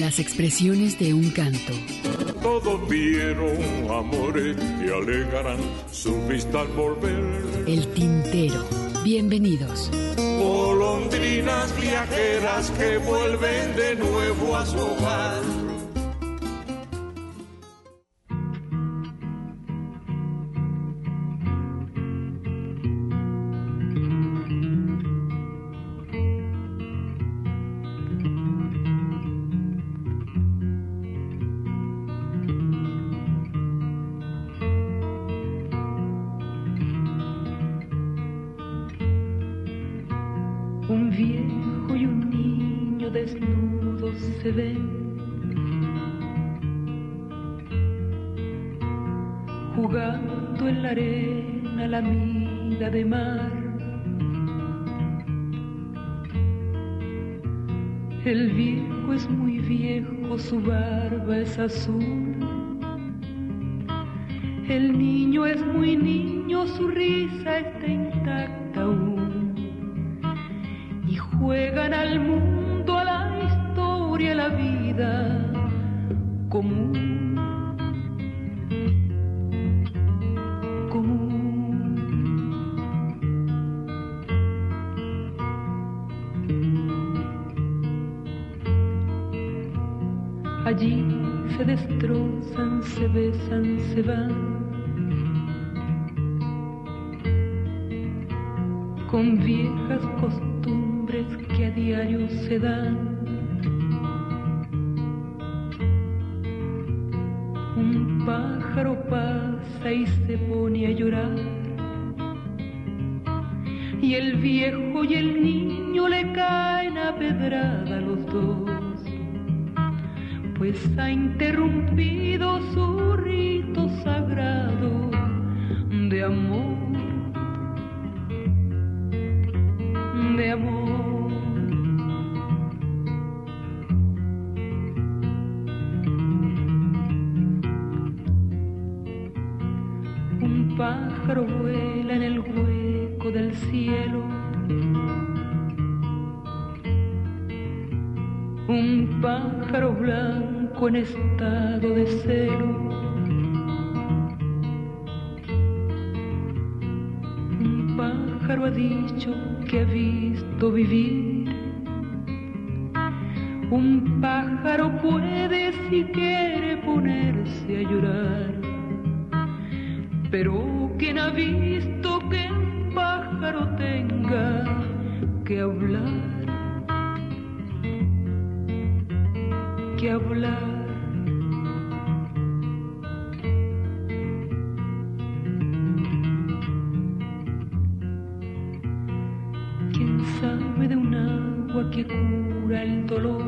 Las expresiones de un canto. Todos vieron amores y alegarán su vista al volver. El tintero. Bienvenidos. Golondrinas viajeras que vuelven de nuevo a su hogar. Su barba es azul. De un agua que cura el dolor?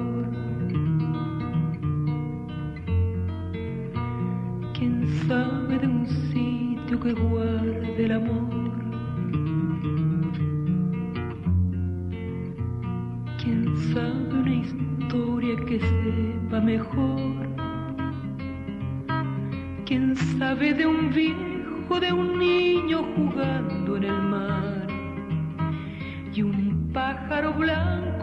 ¿Quién sabe de un sitio que guarde el amor? ¿Quién sabe una historia que sepa mejor? ¿Quién sabe de un viejo, de un niño jugando en el mar? Y un pájaro blanco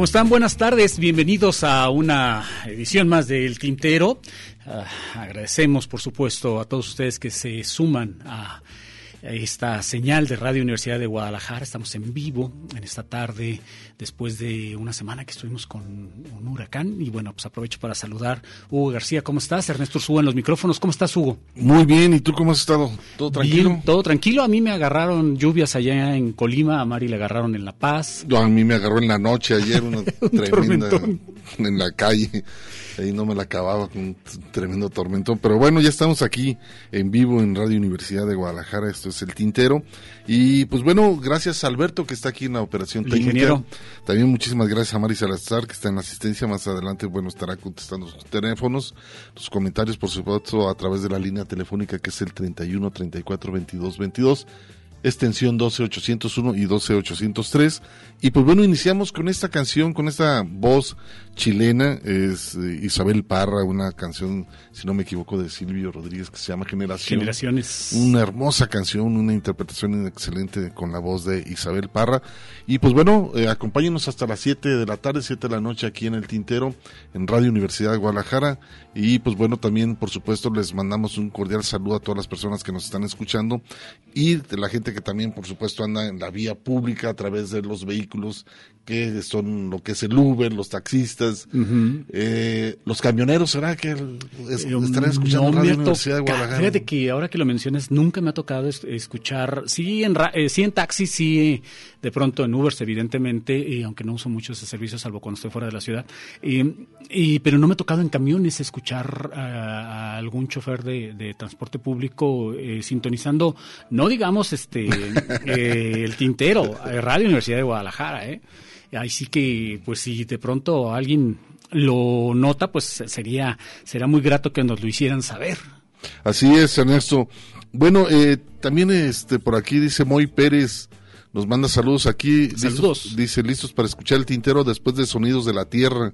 ¿Cómo están? Buenas tardes, bienvenidos a una edición más del Tintero. Ah, agradecemos, por supuesto, a todos ustedes que se suman a esta señal de Radio Universidad de Guadalajara. Estamos en vivo en esta tarde, después de una semana que estuvimos con un huracán. Y bueno, pues aprovecho para saludar. Hugo García, ¿cómo estás? Ernesto Ursúa en los micrófonos. ¿Cómo estás, Hugo? Muy bien, ¿y tú cómo has estado? ¿Todo tranquilo? Bien, todo tranquilo. A mí me agarraron lluvias allá en Colima, a Mari le agarraron en La Paz. a mí me agarró en la noche ayer, una tremenda en la calle ahí no me la acababa con un tremendo tormentón. Pero bueno, ya estamos aquí en vivo en Radio Universidad de Guadalajara, esto es El Tintero. Y pues bueno, gracias a Alberto que está aquí en la operación técnica. También muchísimas gracias a Mari Salazar que está en la asistencia. Más adelante, bueno, estará contestando sus teléfonos, los comentarios, por supuesto, a través de la línea telefónica que es el 31 34 22 22 extensión 12801 y 12803. Y pues bueno, iniciamos con esta canción, con esta voz chilena, es eh, Isabel Parra, una canción, si no me equivoco, de Silvio Rodríguez que se llama Generación. Generaciones. Una hermosa canción, una interpretación excelente con la voz de Isabel Parra. Y pues bueno, eh, acompáñenos hasta las 7 de la tarde, 7 de la noche aquí en el Tintero, en Radio Universidad de Guadalajara. Y pues bueno, también por supuesto les mandamos un cordial saludo a todas las personas que nos están escuchando y de la gente que también por supuesto anda en la vía pública a través de los vehículos que son lo que es el Uber, los taxistas, eh, los camioneros, ¿será que estarán escuchando Radio Universidad de Guadalajara? Fíjate que ahora que lo mencionas, nunca me ha tocado escuchar, sí en, eh, sí en taxi, sí de pronto en Uber, evidentemente, y aunque no uso mucho ese servicio, salvo cuando estoy fuera de la ciudad, y, pero no me ha tocado en camiones escuchar a, algún chofer de, transporte público eh, sintonizando, no digamos este el tintero, Radio Universidad de Guadalajara, ¿eh? Ahí sí que, pues si de pronto alguien lo nota, pues sería, será muy grato que nos lo hicieran saber. Así es, Ernesto. Bueno, eh, también este por aquí dice Moy Pérez, nos manda saludos aquí. Saludos. dice, listos para escuchar el tintero después de Sonidos de la Tierra.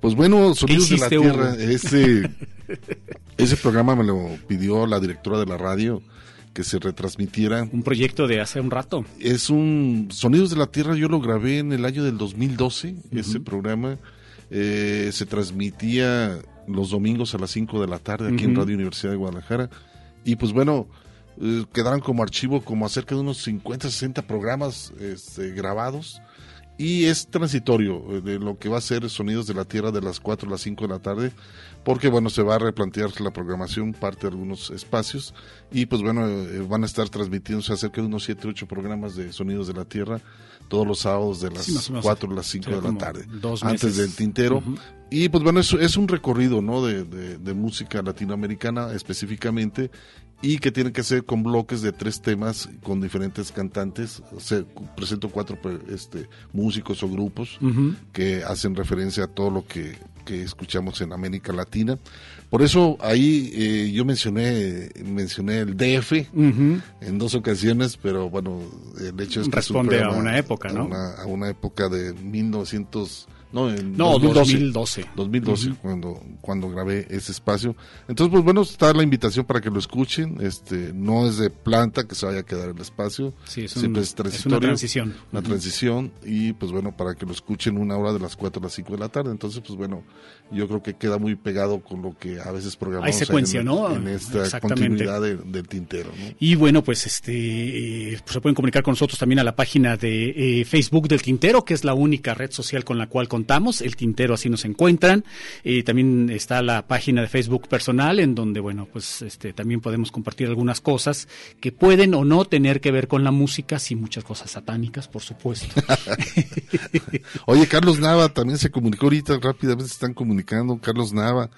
Pues bueno, Sonidos de la Tierra, ese, ese programa me lo pidió la directora de la radio que se retransmitiera. Un proyecto de hace un rato. Es un Sonidos de la Tierra, yo lo grabé en el año del 2012, ese programa. Eh, se transmitía los domingos a las 5 de la tarde aquí en Radio Universidad de Guadalajara. Y pues bueno, eh, quedaron como archivo como acerca de unos 50, 60 programas este, grabados. Y es transitorio eh, de lo que va a ser Sonidos de la Tierra de las 4 a las 5 de la tarde porque bueno, se va a replantear la programación, parte de algunos espacios, y pues bueno, eh, van a estar transmitiéndose acerca de unos 7, 8 programas de Sonidos de la Tierra, todos los sábados de las 4 a las 5 de la tarde, antes del tintero. Y pues bueno, es, es un recorrido ¿no? De, de, música latinoamericana específicamente y que tiene que ser con bloques de tres temas con diferentes cantantes. Se, presento cuatro pues, este, músicos o grupos que hacen referencia a todo lo que que escuchamos en América Latina. Por eso ahí eh, yo mencioné mencioné el DF en dos ocasiones, pero bueno, el hecho es que responde a una época, ¿no? A una, a una época de 1900 no, en no 2012. 2012, cuando, cuando grabé ese espacio. Entonces, pues bueno, está la invitación para que lo escuchen. Este, no es de planta que se vaya a quedar el espacio. Sí, es, una transición. Una transición. Y pues bueno, para que lo escuchen una hora de las 4 a las 5 de la tarde. Entonces, pues bueno, yo creo que queda muy pegado con lo que a veces programamos. Hay secuencia, en, ¿no? En esta continuidad del tintero. ¿no? Y bueno, pues este, pues se pueden comunicar con nosotros también a la página de eh, Facebook del Tintero, que es la única red social con la cual contamos el tintero así nos encuentran. y también está la página de Facebook personal en donde, bueno, pues este, también podemos compartir algunas cosas que pueden o no tener que ver con la música, sí muchas cosas satánicas, por supuesto. Oye, Carlos Nava también se comunicó ahorita, rápidamente están comunicando, Carlos Nava.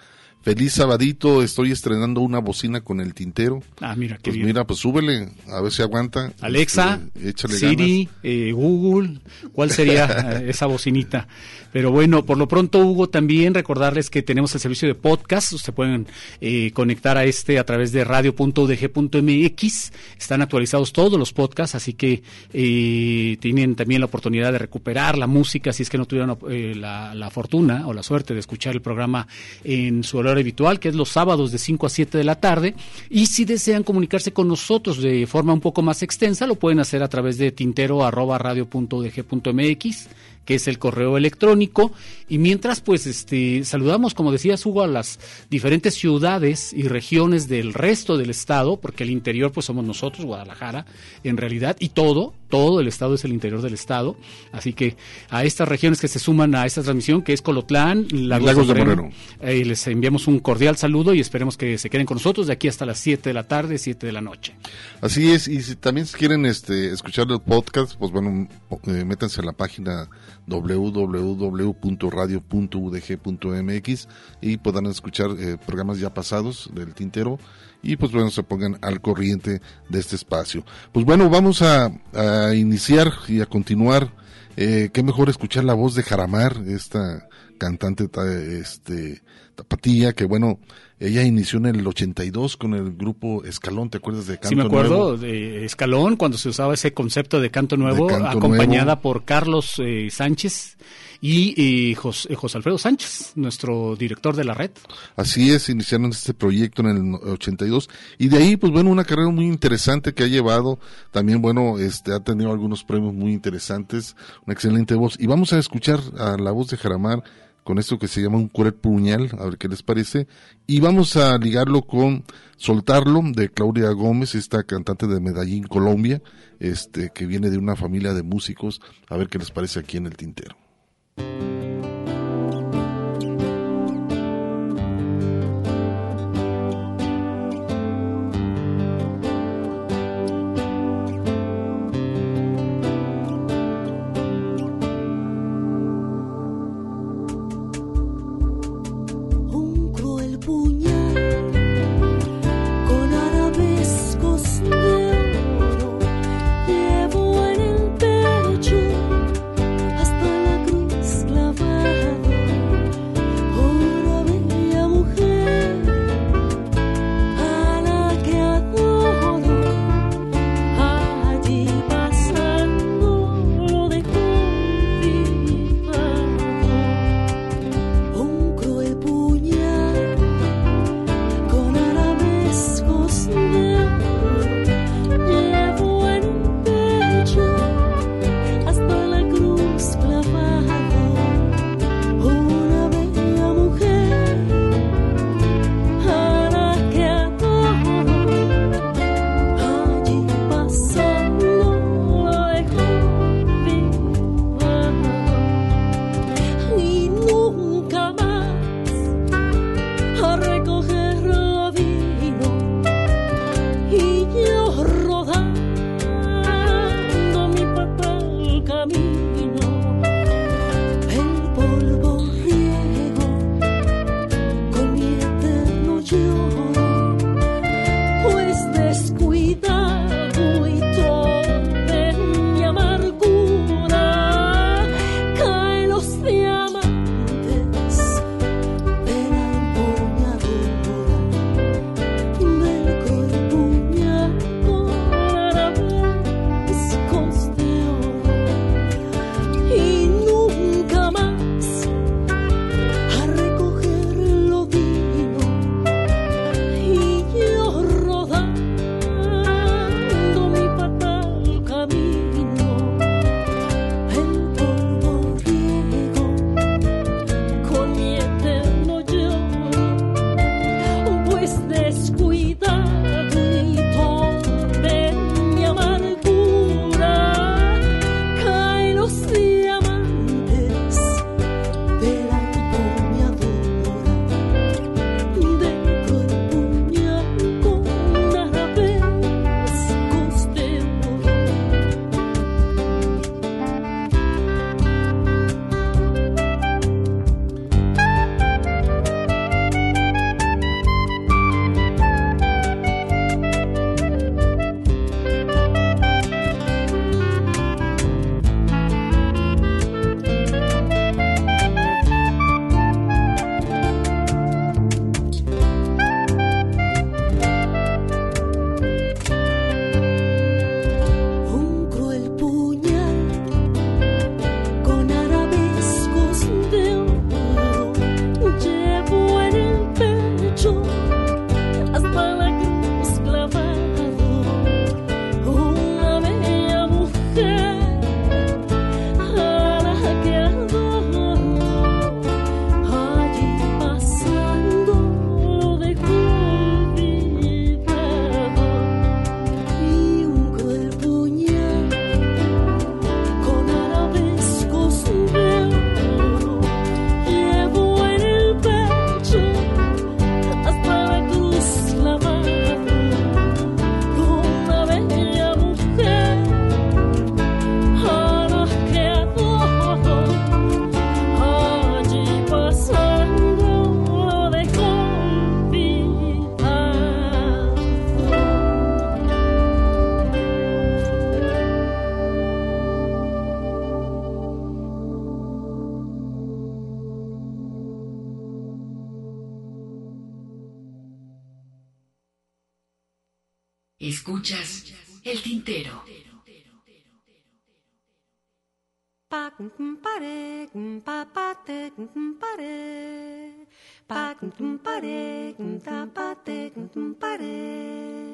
Feliz sabadito, estoy estrenando una bocina con el tintero. Ah, mira, qué pues mira, pues súbele, a ver si aguanta. Alexa, este, Siri, eh, Google, ¿cuál sería eh, esa bocinita? Pero bueno, por lo pronto, Hugo, también recordarles que tenemos el servicio de podcast. Ustedes pueden eh, conectar a este a través de radio.udg.mx. Están actualizados todos los podcasts, así que tienen también la oportunidad de recuperar la música si es que no tuvieron la, la, fortuna o la suerte de escuchar el programa en su horario habitual, que es los sábados de 5 a 7 de la tarde. Y si desean comunicarse con nosotros de forma un poco más extensa, lo pueden hacer a través de tintero arroba radio.udg.mx que es el correo electrónico. Y mientras, pues, este, saludamos, como decía Hugo, a las diferentes ciudades y regiones del resto del estado, porque el interior, pues, somos nosotros, Guadalajara, en realidad, y todo, todo el estado es el interior del estado. Así que a estas regiones que se suman a esta transmisión, que es Colotlán, Lagos, de Moreno, eh, les enviamos un cordial saludo y esperemos que se queden con nosotros de aquí hasta las 7 de la tarde, 7 de la noche. Así es, y si también quieren este, escuchar el podcast, pues bueno, eh, métanse a la página www.radio.udg.mx y podrán escuchar eh, programas ya pasados del tintero y pues bueno, se pongan al corriente de este espacio. Pues bueno, vamos a, iniciar y a continuar. Eh, qué mejor escuchar la voz de Jaramar, esta cantante este, tapatía, que bueno, ella inició en el 82 con el grupo Escalón, ¿te acuerdas de Canto Nuevo? Sí, me acuerdo de Escalón, cuando se usaba ese concepto de Canto Nuevo, acompañada por Carlos eh, Sánchez y, José, Alfredo Sánchez, nuestro director de la red. Así es, iniciaron este proyecto en el 82 y de ahí, pues bueno, una carrera muy interesante que ha llevado, también bueno, este ha tenido algunos premios muy interesantes, una excelente voz y vamos a escuchar a la voz de Jaramar con esto que se llama un curet puñal, a ver qué les parece, y vamos a ligarlo con Soltarlo de Claudia Gómez, esta cantante de Medellín, Colombia, este que viene de una familia de músicos, a ver qué les parece aquí en el tintero.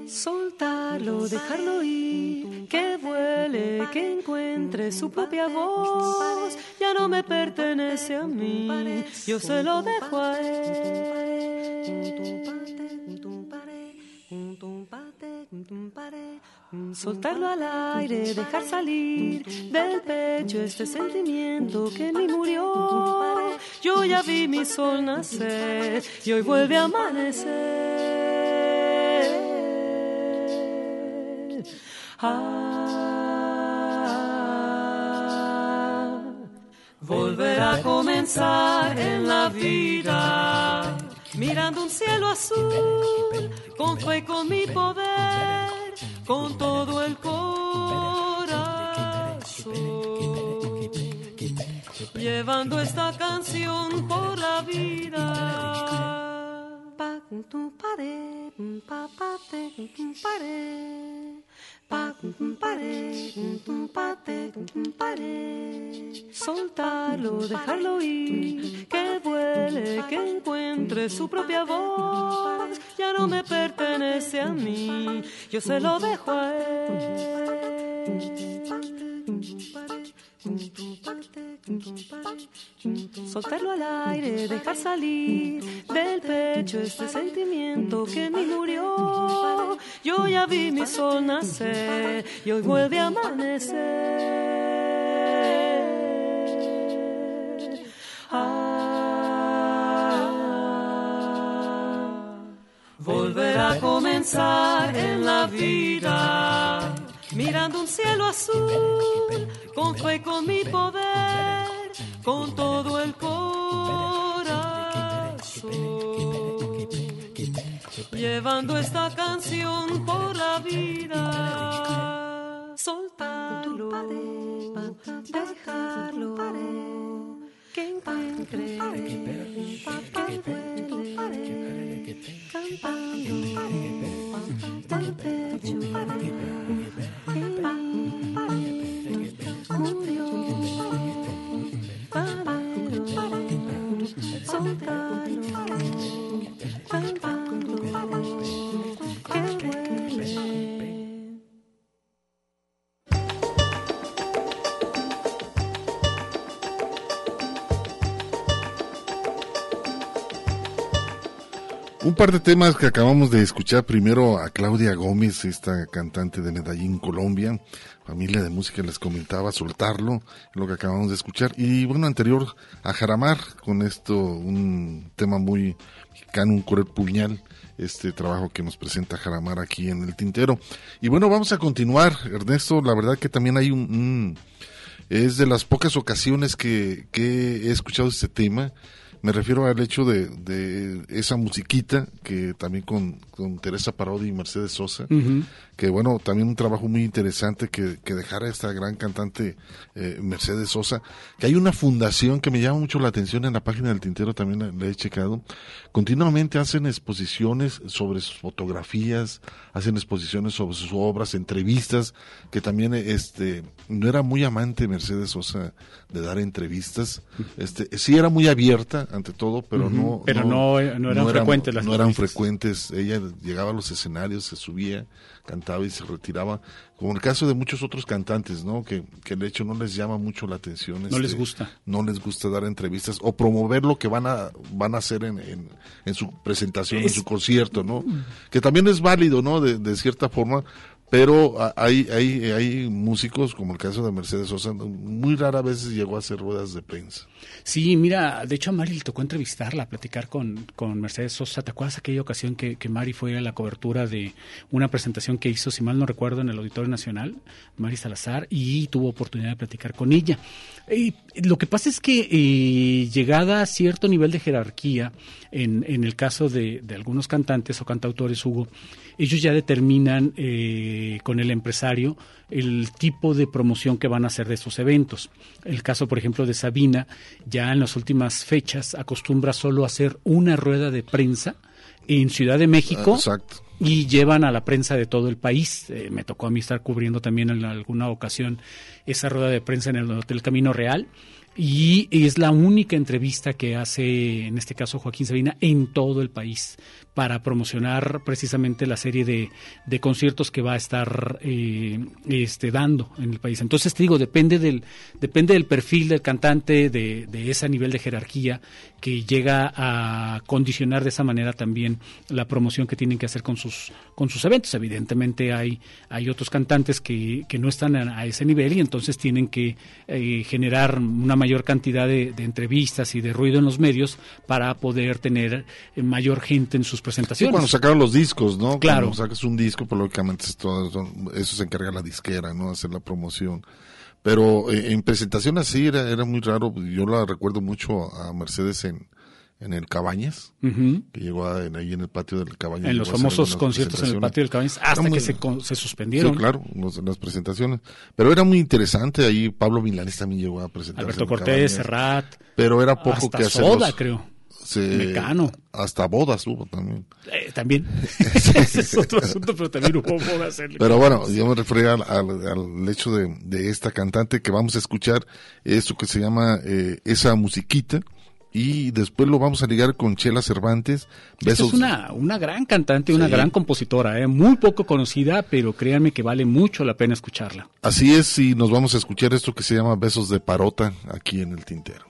Soltarlo, dejarlo ir, que vuele, que encuentre su propia voz. Ya no me pertenece a mí, yo se lo dejo a él. Soltarlo al aire, dejar salir del pecho este sentimiento que ni murió. Yo ya vi mi sol nacer y hoy vuelve a amanecer. Ah, volver a comenzar en la vida mirando un cielo azul, con fe con mi poder, con todo el corazón, llevando esta canción por la vida. Soltarlo, dejarlo ir, que vuele, que encuentre su propia voz. Ya no me pertenece a mí, yo se lo dejo a él. Soltarlo al aire, dejar salir del pecho este sentimiento que me murió. Yo ya vi mi sol nacer y hoy vuelve a amanecer. Ah, volver a comenzar en la vida mirando un cielo azul, con fe con mi poder, con todo el corazón, llevando esta canción por la vida, soltarlo, dejarlo, que encuentre, cantando del pecho. 对吧 Un par de temas que acabamos de escuchar. Primero a Claudia Gómez, esta cantante de Medellín, Colombia. Familia de música les comentaba soltarlo, lo que acabamos de escuchar. Y bueno, anterior a Jaramar, con esto, un tema muy mexicano, un correr puñal. Este trabajo que nos presenta Jaramar aquí en el tintero. Y bueno, vamos a continuar, Ernesto. La verdad que también hay un, es de las pocas ocasiones que, que he escuchado este tema me refiero al hecho de, de esa musiquita que también con, con Teresa Parodi y Mercedes Sosa, que bueno, también un trabajo muy interesante que, que dejara esta gran cantante eh, Mercedes Sosa, que hay una fundación que me llama mucho la atención en la página del Tintero, también la, he checado, continuamente hacen exposiciones sobre sus fotografías, hacen exposiciones sobre sus obras, entrevistas, que también este no era muy amante Mercedes Sosa de dar entrevistas, este sí era muy abierta ante todo, pero no pero no, no, eran frecuentes las no eran frecuentes, ella llegaba a los escenarios, se subía, cantaba y se retiraba, como el caso de muchos otros cantantes, ¿no? Que, que de hecho no les llama mucho la atención. No les este, gusta. No les gusta dar entrevistas o promover lo que van a, van a hacer en, en, su presentación, en su concierto, ¿no? Que también es válido, ¿no? De, de cierta forma, pero hay, hay, hay músicos, como el caso de Mercedes Sosa, muy rara vez llegó a hacer ruedas de prensa. Sí, mira, de hecho a Mari le tocó entrevistarla, platicar con, con Mercedes Sosa. ¿Te acuerdas aquella ocasión que, que Mari fue a la cobertura de una presentación que hizo, si mal no recuerdo, en el Auditorio Nacional, Mari Salazar, y tuvo oportunidad de platicar con ella? Y lo que pasa es que eh, llegada a cierto nivel de jerarquía, en, en el caso de, de algunos cantantes o cantautores, Hugo, ellos ya determinan eh, con el empresario el tipo de promoción que van a hacer de estos eventos. El caso, por ejemplo, de Sabina, ya en las últimas fechas acostumbra solo hacer una rueda de prensa en Ciudad de México. Exacto y llevan a la prensa de todo el país. Eh, me tocó a mí estar cubriendo también en alguna ocasión esa rueda de prensa en el Hotel Camino Real y es la única entrevista que hace, en este caso, Joaquín Sabina en todo el país para promocionar precisamente la serie de, de conciertos que va a estar eh, este, dando en el país. Entonces te digo, depende del, depende del perfil del cantante, de, de ese nivel de jerarquía que llega a condicionar de esa manera también la promoción que tienen que hacer con sus, con sus eventos. Evidentemente hay, hay otros cantantes que, que no están a, ese nivel y entonces tienen que eh, generar una mayor cantidad de, de, entrevistas y de ruido en los medios para poder tener eh, mayor gente en sus presentaciones. Sí, cuando sacaron los discos, ¿no? Claro. Cuando sacas un disco, pues lógicamente eso se encarga la disquera, ¿no? Hacer la promoción. Pero eh, en presentación así era, era muy raro. Yo la recuerdo mucho a Mercedes en, en el Cabañas, que llegó ahí en el patio del Cabañas. En los famosos conciertos en el patio del Cabañas, hasta que se, se, suspendieron. Sí, claro, las presentaciones. Pero era muy interesante, ahí Pablo Milanes también llegó a presentar. Alberto Cortés, Serrat. Pero era poco hasta que hacer. Soda, creo. Se, Mecano. Hasta bodas hubo también. Eh, también. Ese es otro asunto, pero también hubo bodas. En pero bueno, yo me refería al, al, al hecho de, de, esta cantante que vamos a escuchar, esto que se llama eh, Esa Musiquita. Y después lo vamos a ligar con Chela Cervantes. Besos. es una, una gran cantante, una sí. gran compositora, eh, muy poco conocida, pero créanme que vale mucho la pena escucharla. Así es, y nos vamos a escuchar esto que se llama Besos de Parota aquí en el Tintero.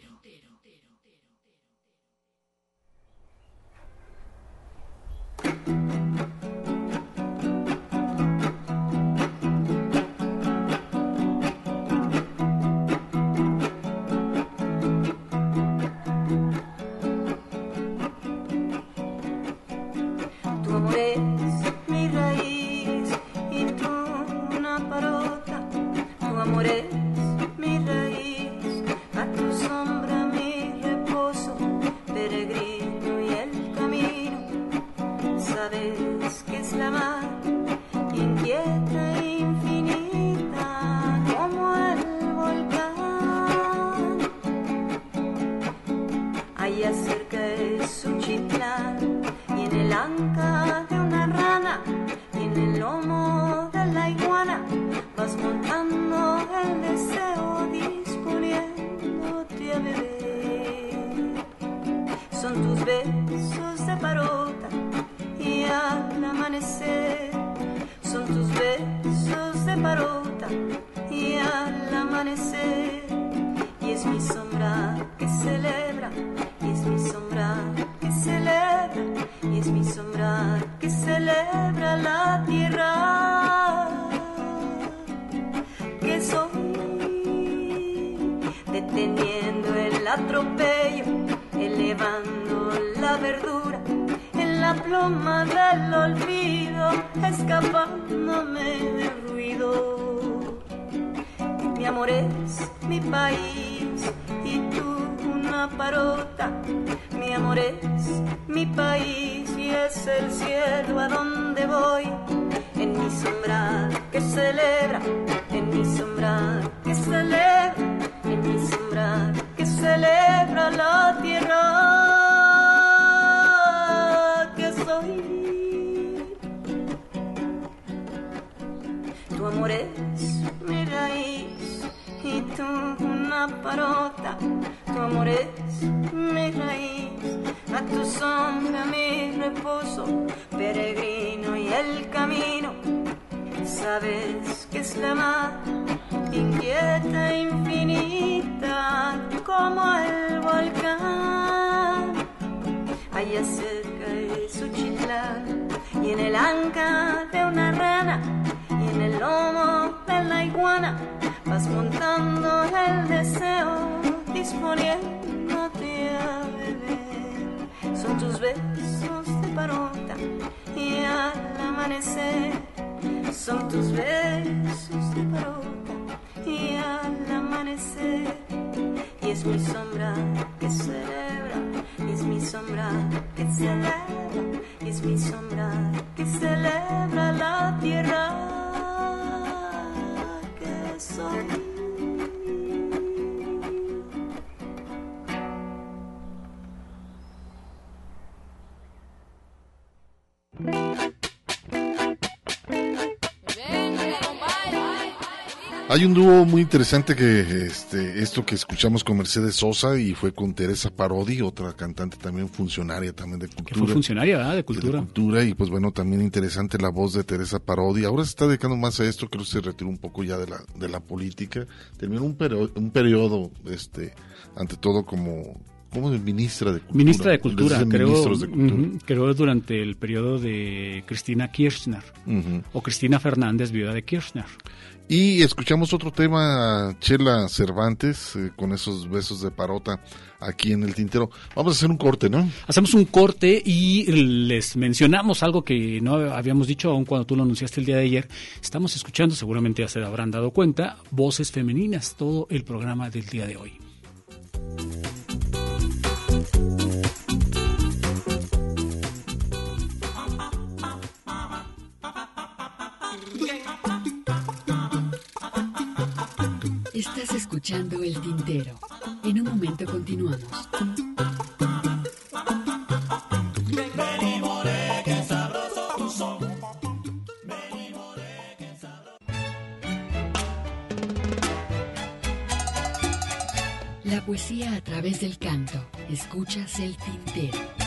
Muy interesante que este, esto que escuchamos con Mercedes Sosa y fue con Teresa Parodi, otra cantante también funcionaria también de Que cultura. fue funcionaria, ¿verdad? De de cultura. y pues bueno también interesante la voz de Teresa Parodi ahora se está dedicando más a esto creo que se retiró un poco ya de la de la política terminó un periodo un periodo este ante todo como como de ministra de cultura Ministra de Cultura, creo, de cultura creo durante el periodo de Cristina Kirchner Ujú. o Cristina Fernández, viuda de Kirchner. Y escuchamos otro tema Chela Cervantes eh, con esos besos de parota aquí en el tintero vamos a hacer un corte no Hacemos un corte y les mencionamos algo que no habíamos dicho aun cuando tú lo anunciaste el día de ayer. Estamos escuchando, seguramente ya se habrán dado cuenta, voces femeninas, todo el programa del día de hoy. Escuchando El Tintero. En un momento continuamos. La poesía a través del canto. Escuchas El Tintero.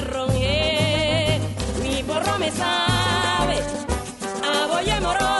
chicharrón, eh. mi porro me sabe, a boya morón.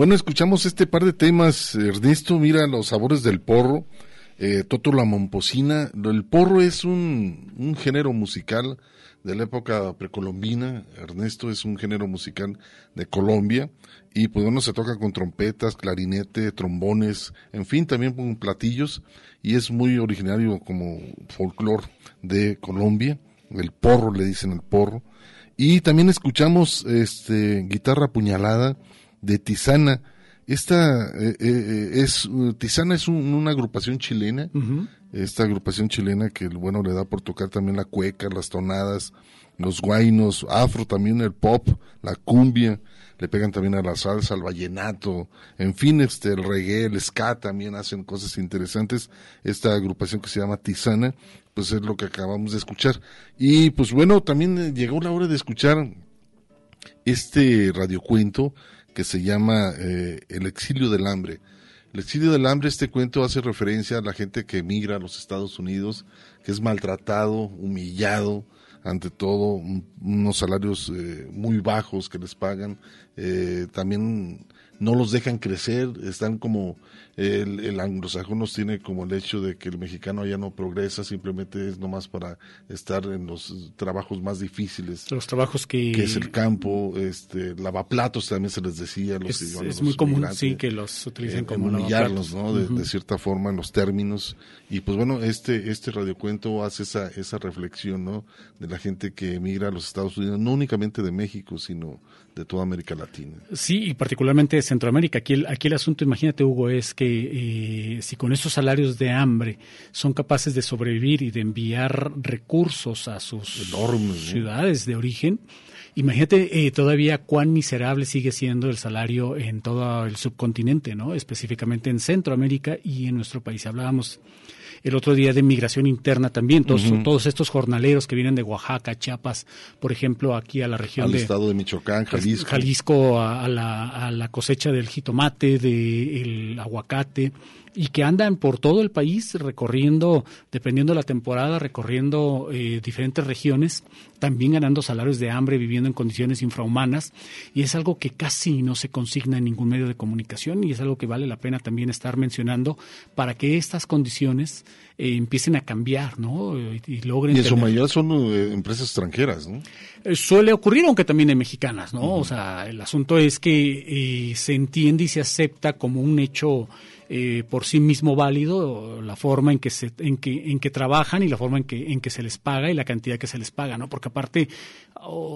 Bueno, escuchamos este par de temas, Ernesto, mira los sabores del porro, eh, Toto la Momposina. El porro es un, género musical de la época precolombina. Ernesto es un género musical de Colombia y pues bueno, se toca con trompetas, clarinete, trombones, en fin, también con platillos y es muy originario como folclore de Colombia. El porro, le dicen el porro. Y también escuchamos este guitarra puñalada de Tizana. Esta eh, eh, es Tizana es una agrupación chilena esta agrupación chilena que bueno le da por tocar también la cueca, las tonadas, los guainos, afro también el pop, la cumbia, le pegan también a la salsa, al vallenato, en fin, este el reggae, el ska también hacen cosas interesantes. Esta agrupación que se llama Tizana, pues es lo que acabamos de escuchar. Y pues bueno, también llegó la hora de escuchar este radiocuento que se llama eh, El exilio del hambre. El exilio del hambre, este cuento hace referencia a la gente que emigra a los Estados Unidos, que es maltratado, humillado, ante todo, unos salarios eh, muy bajos que les pagan, eh, también no los dejan crecer, están como el, el, anglosajón nos tiene como el hecho de que el mexicano ya no progresa, simplemente es nomás para estar en los trabajos más difíciles. Los trabajos que... Que es el campo, este, lavaplatos también se les decía. Los, es, muy común, sí, que los utilicen eh, como humillarlos, ¿no? De, de, cierta forma en los términos. Y pues bueno, este, este radiocuento hace esa, esa reflexión, ¿no? De la gente que emigra a los Estados Unidos, no únicamente de México, sino de toda América Latina. Sí, y particularmente de Centroamérica. Aquí el, aquí el asunto, imagínate, Hugo, es que eh, si con esos salarios de hambre son capaces de sobrevivir y de enviar recursos a sus ciudades de origen, imagínate eh, todavía cuán miserable sigue siendo el salario en todo el subcontinente, ¿no? Específicamente en Centroamérica y en nuestro país. Hablábamos el otro día de migración interna también, todos, todos estos jornaleros que vienen de Oaxaca, Chiapas, por ejemplo, aquí a la región Al de... estado de Michoacán, Jalisco. Jalisco. A, la, a la cosecha del jitomate, del aguacate, y que andan por todo el país recorriendo, dependiendo de la temporada, recorriendo eh, diferentes regiones, también ganando salarios de hambre, viviendo en condiciones infrahumanas, y es algo que casi no se consigna en ningún medio de comunicación y es algo que vale la pena también estar mencionando para que estas condiciones eh, empiecen a cambiar, ¿no? Y, logren. Y en su mayoría son eh, empresas extranjeras, ¿no? suele ocurrir, aunque también en mexicanas, ¿no? O sea, el asunto es que se entiende y se acepta como un hecho eh, por sí mismo válido la forma en que se en que en que trabajan y la forma en que en que se les paga y la cantidad que se les paga no porque aparte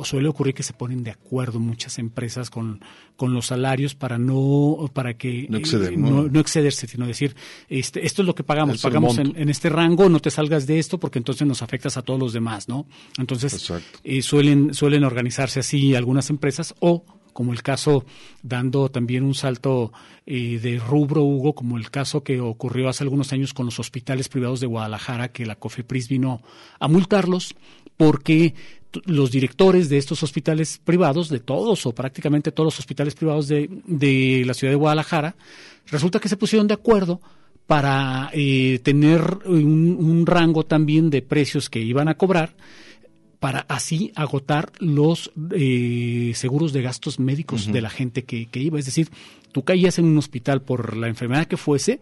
suele ocurrir que se ponen de acuerdo muchas empresas con, con los salarios para no para que no, exceder, no, excederse sino decir este esto es lo que pagamos pagamos en, este rango no te salgas de esto porque entonces nos afectas a todos los demás no entonces eh, suelen suelen organizarse así algunas empresas o como el caso, dando también un salto eh, de rubro, Hugo, como el caso que ocurrió hace algunos años con los hospitales privados de Guadalajara, que la COFEPRIS vino a multarlos porque los directores de estos hospitales privados, de todos o prácticamente todos los hospitales privados de, de la ciudad de Guadalajara, resulta que se pusieron de acuerdo para eh, tener un, un rango también de precios que iban a cobrar para así agotar los eh, seguros de gastos médicos de la gente que, iba. Es decir, tú caías en un hospital por la enfermedad que fuese,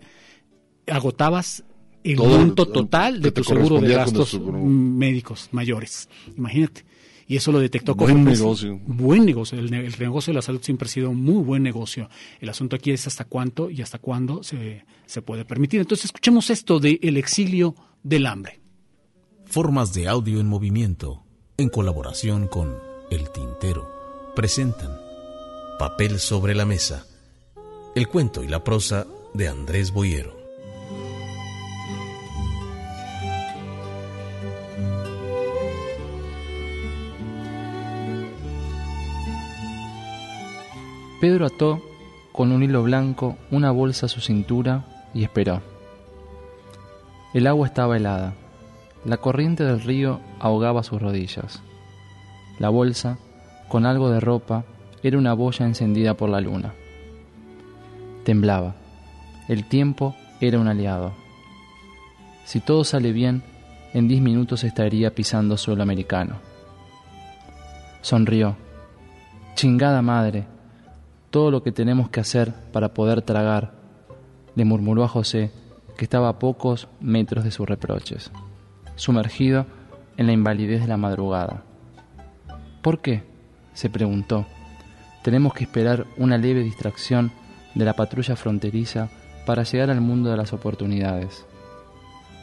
agotabas el monto total de tu seguro de gastos médicos mayores. Imagínate. Y eso lo detectó como buen negocio. Buen negocio. El, negocio de la salud siempre ha sido un muy buen negocio. El asunto aquí es hasta cuánto y hasta cuándo se, se puede permitir. Entonces, escuchemos esto de El exilio del hambre. Formas de audio en movimiento en colaboración con El Tintero, presentan Papel sobre la Mesa, el cuento y la prosa de Andrés Boyero. Pedro ató con un hilo blanco una bolsa a su cintura y esperó. El agua estaba helada. La corriente del río ahogaba sus rodillas. La bolsa, con algo de ropa, era una boya encendida por la luna. Temblaba. El tiempo era un aliado. Si todo sale bien, en diez minutos estaría pisando suelo americano. Sonrió. Chingada madre. todo lo que tenemos que hacer para poder tragar, le murmuró a José, que estaba a pocos metros de sus reproches, sumergido en la invalidez de la madrugada. ¿Por qué? se preguntó. Tenemos que esperar una leve distracción de la patrulla fronteriza para llegar al mundo de las oportunidades.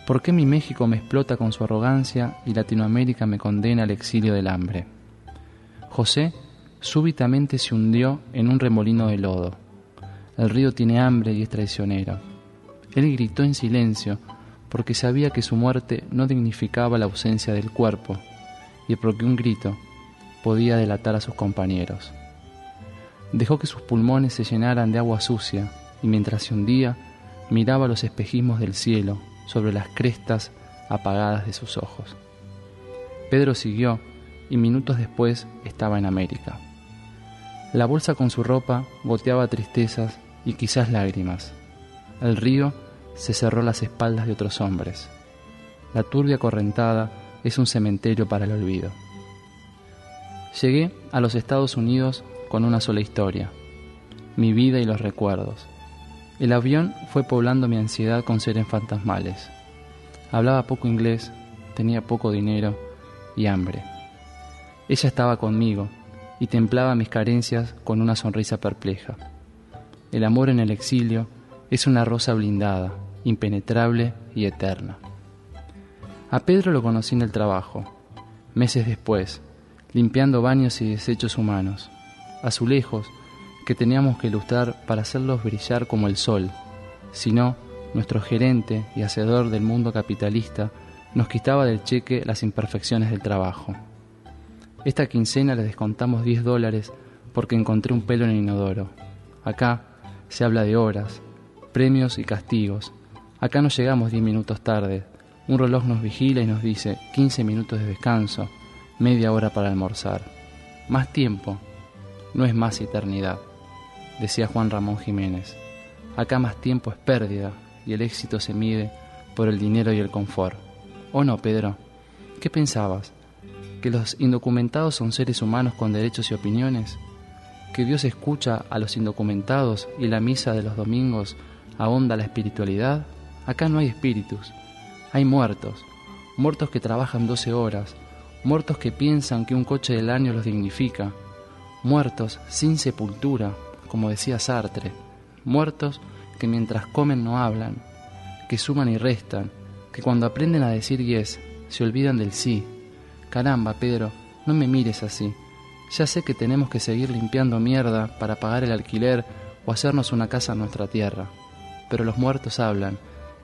¿Por qué mi México me explota con su arrogancia y Latinoamérica me condena al exilio del hambre? José súbitamente se hundió en un remolino de lodo. El río tiene hambre y es traicionero. Él gritó en silencio porque sabía que su muerte no dignificaba la ausencia del cuerpo y porque un grito podía delatar a sus compañeros. Dejó que sus pulmones se llenaran de agua sucia y mientras se hundía miraba los espejismos del cielo sobre las crestas apagadas de sus ojos. Pedro siguió y minutos después estaba en América. La bolsa con su ropa goteaba tristezas y quizás lágrimas. El río se cerró las espaldas de otros hombres. La turbia correntada es un cementerio para el olvido. Llegué a los Estados Unidos con una sola historia, mi vida y los recuerdos. El avión fue poblando mi ansiedad con seres fantasmales. Hablaba poco inglés, tenía poco dinero y hambre. Ella estaba conmigo y templaba mis carencias con una sonrisa perpleja. El amor en el exilio es una rosa blindada, impenetrable y eterna. A Pedro lo conocí en el trabajo, meses después, limpiando baños y desechos humanos, azulejos que teníamos que ilustrar para hacerlos brillar como el sol, si no, nuestro gerente y hacedor del mundo capitalista nos quitaba del cheque las imperfecciones del trabajo. Esta quincena le descontamos 10 dólares porque encontré un pelo en el inodoro. Acá se habla de horas, premios y castigos. Acá no llegamos 10 minutos tarde. Un reloj nos vigila y nos dice 15 minutos de descanso, media hora para almorzar. Más tiempo no es más eternidad, decía Juan Ramón Jiménez. Acá más tiempo es pérdida y el éxito se mide por el dinero y el confort. ¿O no, Pedro? ¿Qué pensabas? que los indocumentados son seres humanos con derechos y opiniones, que Dios escucha a los indocumentados y la misa de los domingos ahonda la espiritualidad, acá no hay espíritus, hay muertos, muertos que trabajan 12 horas, muertos que piensan que un coche del año los dignifica, muertos sin sepultura, como decía Sartre, muertos que mientras comen no hablan, que suman y restan, que cuando aprenden a decir yes se olvidan del sí, Caramba, Pedro, no me mires así. Ya sé que tenemos que seguir limpiando mierda para pagar el alquiler o hacernos una casa en nuestra tierra. Pero los muertos hablan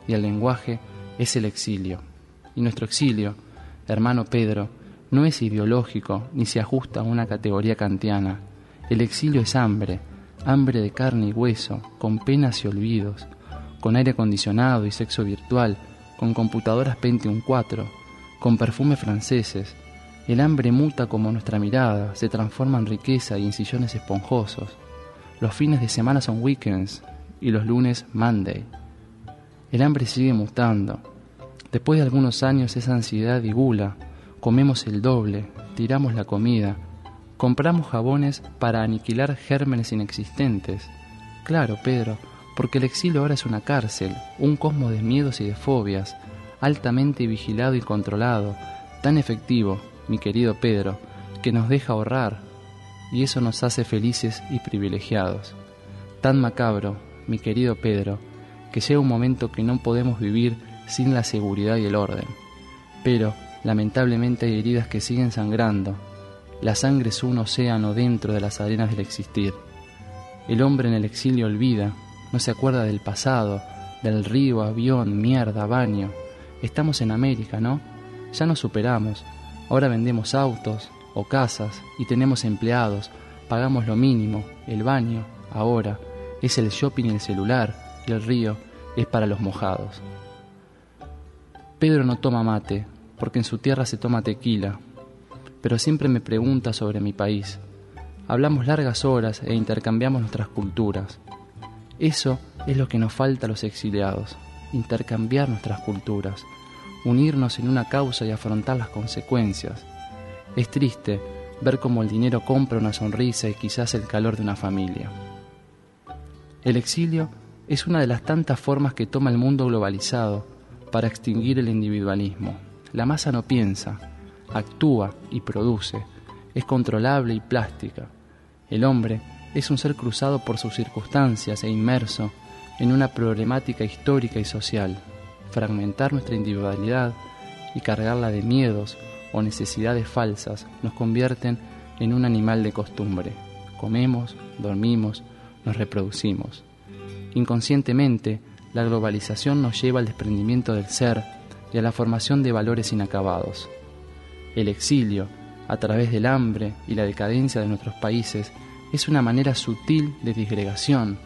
y el lenguaje es el exilio. Y nuestro exilio, hermano Pedro, no es ideológico ni se ajusta a una categoría kantiana. El exilio es hambre, hambre de carne y hueso, con penas y olvidos, con aire acondicionado y sexo virtual, con computadoras Pentium 4, con perfumes franceses. El hambre muta como nuestra mirada, se transforma en riqueza y en sillones esponjosos. Los fines de semana son weekends y los lunes Monday. El hambre sigue mutando. Después de algunos años esa ansiedad y gula. Comemos el doble, tiramos la comida, compramos jabones para aniquilar gérmenes inexistentes. Claro, Pedro, porque el exilio ahora es una cárcel, un cosmos de miedos y de fobias, altamente vigilado y controlado, tan efectivo, mi querido Pedro, que nos deja ahorrar, y eso nos hace felices y privilegiados. Tan macabro, mi querido Pedro, que un momento que no podemos vivir sin la seguridad y el orden. Pero, lamentablemente hay heridas que siguen sangrando. La sangre es un océano dentro de las arenas del existir. El hombre en el exilio olvida, no se acuerda del pasado, del río, avión, mierda, baño, Estamos en América, ¿no? Ya nos superamos. Ahora vendemos autos o casas y tenemos empleados. Pagamos lo mínimo. El baño, ahora, es el shopping y el celular. Y el río es para los mojados. Pedro no toma mate, porque en su tierra se toma tequila. Pero siempre me pregunta sobre mi país. Hablamos largas horas e intercambiamos nuestras culturas. Eso es lo que nos falta a los exiliados, intercambiar nuestras culturas, unirnos en una causa y afrontar las consecuencias. Es triste ver cómo el dinero compra una sonrisa y quizás el calor de una familia. El exilio es una de las tantas formas que toma el mundo globalizado para extinguir el individualismo. La masa no piensa, actúa y produce, es controlable y plástica. El hombre es un ser cruzado por sus circunstancias e inmerso en una problemática histórica y social. Fragmentar nuestra individualidad y cargarla de miedos o necesidades falsas nos convierten en un animal de costumbre. Comemos, dormimos, nos reproducimos. Inconscientemente, la globalización nos lleva al desprendimiento del ser y a la formación de valores inacabados. El exilio, a través del hambre y la decadencia de nuestros países, es una manera sutil de disgregación.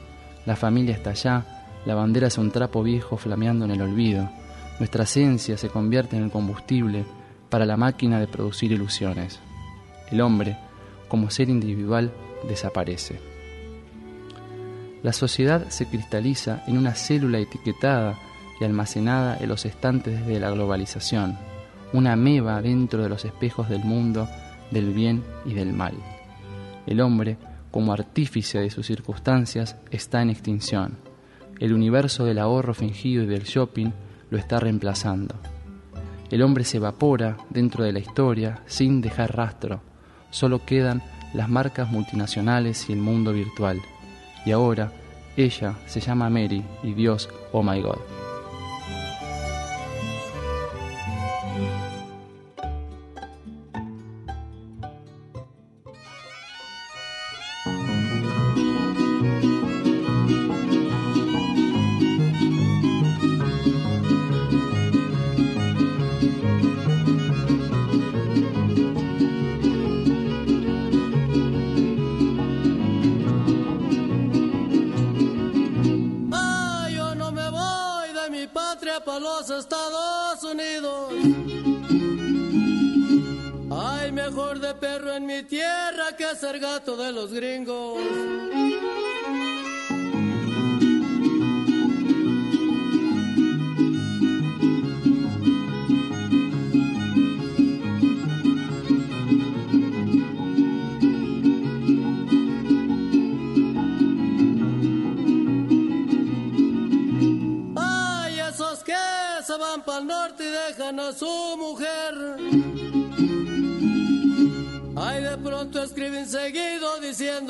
La familia está allá, la bandera es un trapo viejo flameando en el olvido. Nuestra esencia se convierte en el combustible para la máquina de producir ilusiones. El hombre, como ser individual, desaparece. La sociedad se cristaliza en una célula etiquetada y almacenada en los estantes desde la globalización, una ameba dentro de los espejos del mundo, del bien y del mal. El hombre, como artífice de sus circunstancias, está en extinción. El universo del ahorro fingido y del shopping lo está reemplazando. El hombre se evapora dentro de la historia sin dejar rastro. Solo quedan las marcas multinacionales y el mundo virtual. Y ahora, ella se llama Mary y Dios, oh my God.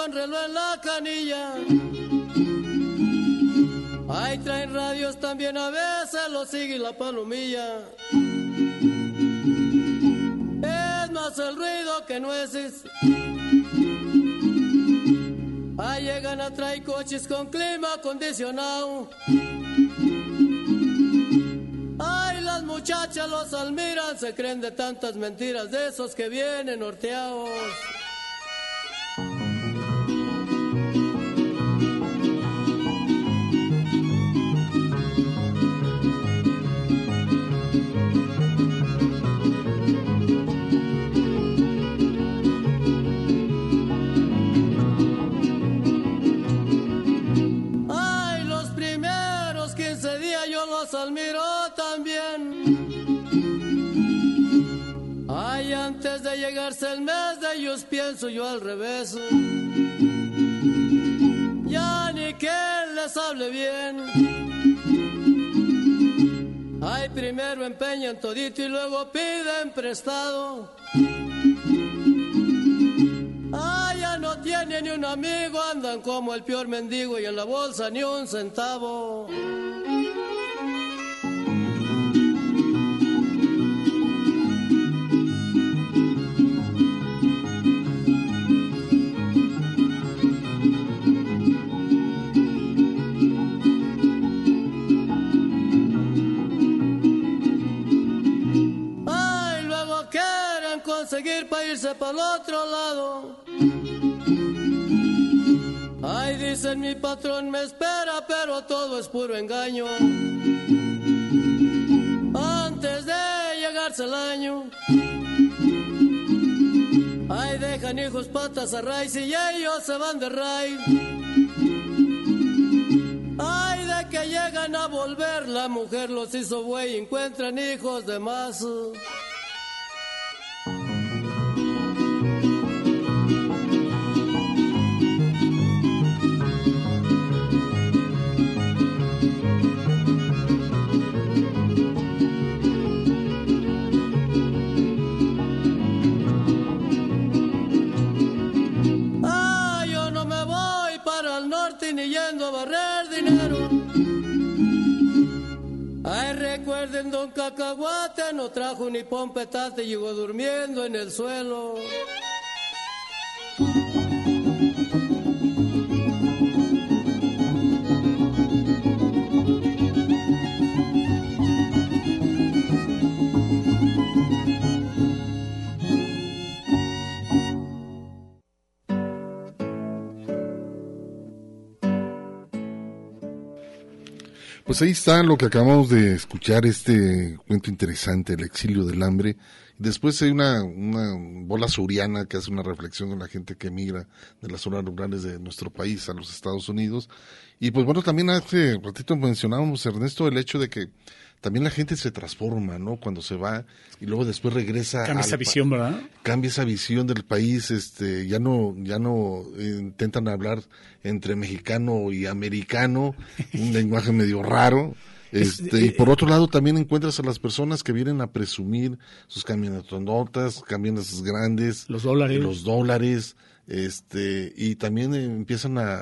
con reloj en la canilla. Ahí traen radios también a veces, lo sigue la palomilla. Es más el ruido que nueces. Ahí llegan a traer coches con clima acondicionado. Ay, las muchachas los admiran, se creen de tantas mentiras de esos que vienen norteados. El mes de ellos pienso yo al revés. Ya ni que les hable bien. Ay, primero empeñan todito y luego piden prestado. Ay, ya no tienen ni un amigo, andan como el peor mendigo y en la bolsa ni un centavo. irse para el otro lado. Ay, dicen mi patrón me espera, pero todo es puro engaño. Antes de llegarse el año. Ay, dejan hijos patas a raíz y ellos se van de raíz. Ay, de que llegan a volver, la mujer los hizo buey, encuentran hijos de más. Ni yendo a barrer dinero. Ay, recuerden, don Cacahuate no trajo ni pompetate, llegó durmiendo en el suelo. Pues ahí está lo que acabamos de escuchar, este cuento interesante, El exilio del hambre. Después hay una, una bola suriana que hace una reflexión de la gente que emigra de las zonas rurales de nuestro país a los Estados Unidos. Y pues bueno, también hace ratito mencionábamos, Ernesto, el hecho de que también la gente se transforma, ¿no? Cuando se va y luego después regresa. Cambia esa visión, ¿verdad? Cambia esa visión del país, este, ya no, ya no eh, intentan hablar entre mexicano y americano, un lenguaje medio raro. Es- Este, y por otro lado también encuentras a las personas que vienen a presumir sus camionetonotas, camiones grandes, Los dólares. los dólares, este, y también eh, empiezan a,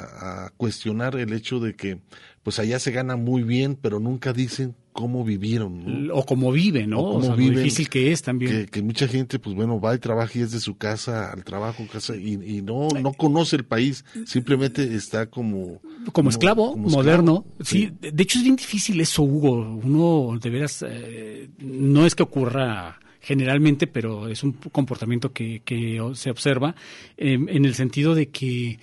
a cuestionar el hecho de que, pues allá se gana muy bien, pero nunca dicen cómo vivieron, ¿no? O cómo vive, ¿no? O O cómo sea, lo viven, difícil que es también. Que, que mucha gente, pues bueno, va y trabaja y es de su casa al trabajo, casa, y, y no, no conoce el país, simplemente está como... como esclavo como moderno. esclavo. Sí, de de hecho es bien difícil eso, Hugo. Uno de veras, eh, no es que ocurra generalmente, pero es un comportamiento que, que se observa eh, en el sentido de que,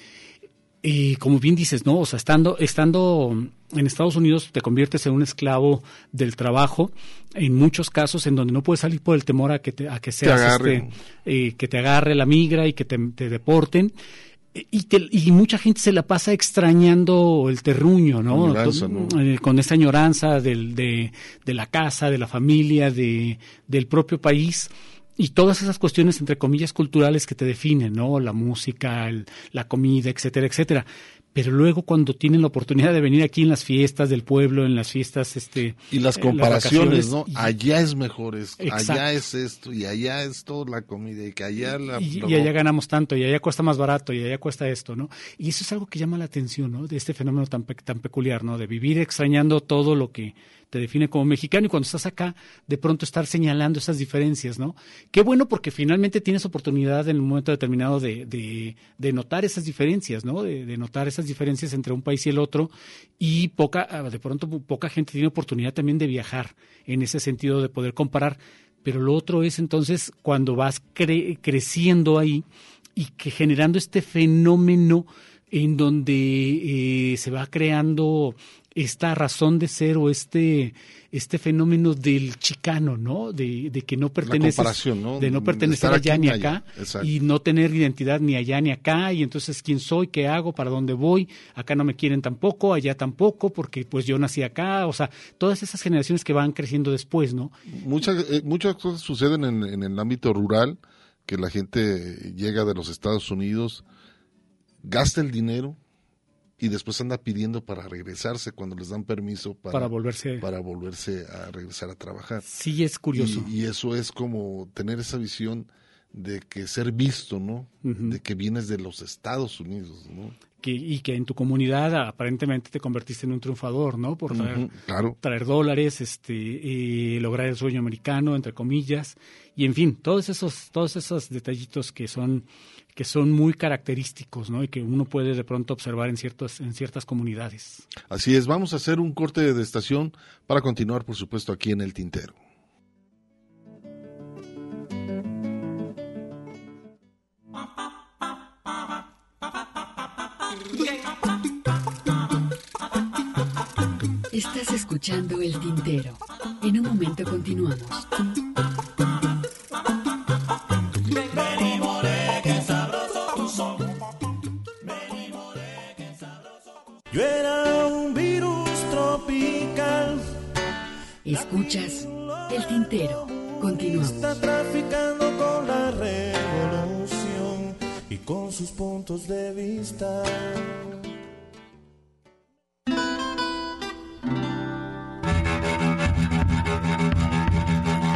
eh, como bien dices, ¿no? O sea, estando, estando en Estados Unidos te conviertes en un esclavo del trabajo, en muchos casos en donde no puedes salir por el temor a que, te, a que seas agarren. este, eh, que te agarre la migra y que te, te deporten. Y, te- y mucha gente se la pasa extrañando el terruño, ¿no? Añoranza, ¿no? Eh, Con esa añoranza del, de, de la casa, de la familia, de, del propio país. Y todas esas cuestiones, entre comillas, culturales que te definen, ¿no? La música, el- la comida, etcétera, etcétera. Pero luego cuando tienen la oportunidad de venir aquí en las fiestas del pueblo, en las fiestas, este... Y las eh, comparaciones, ¿no? Allá es mejor, Exacto. allá es esto, y allá es toda la comida, y que allá la... y, allá ganamos tanto, y allá cuesta más barato, y allá cuesta esto, ¿no? Y eso es algo que llama la atención, ¿no? De este fenómeno tan, tan peculiar, ¿no? De vivir extrañando todo lo que te define como mexicano y cuando estás acá, de pronto estar señalando esas diferencias, ¿no? Qué bueno porque finalmente tienes oportunidad en un momento determinado de, de, notar esas diferencias, ¿no? De, notar esas diferencias entre un país y el otro y poca, ah, de pronto poca gente tiene oportunidad también de viajar en ese sentido de poder comparar pero lo otro es entonces cuando vas cre- creciendo ahí y que generando este fenómeno en donde eh, se va creando esta razón de ser o este este fenómeno del chicano, ¿no? De, de que no perteneces, ¿no? de no pertenecer allá aquí ni ni allá. acá Exacto. y no tener identidad ni allá ni acá y entonces quién soy, qué hago, para dónde voy, acá no me quieren tampoco, allá tampoco, porque pues yo nací acá, o sea, todas esas generaciones que van creciendo después, ¿no? Muchas, eh, muchas cosas suceden en, en el ámbito rural, que la gente llega de los Estados Unidos, gasta el dinero y después anda pidiendo para regresarse cuando les dan permiso para, Para volverse- para volverse a regresar a trabajar. Sí, es curioso. Y, y eso es como tener esa visión de que ser visto, ¿no? De que vienes de los Estados Unidos, ¿no? que, y que en tu comunidad aparentemente te convertiste en un triunfador, ¿no? Por traer, Ujú, claro. traer dólares, este, y lograr el sueño americano, entre comillas, y en fin, todos esos, todos esos detallitos que son, que son muy característicos ¿no? y que uno puede de pronto observar en, ciertos, en ciertas comunidades. Así es, vamos a hacer un corte de estación para continuar, por supuesto, aquí en el tintero. Estás escuchando el tintero. En un momento continuamos. Escuchas El Tintero. Continuamos. Está traficando con la revolución y con sus puntos de vista.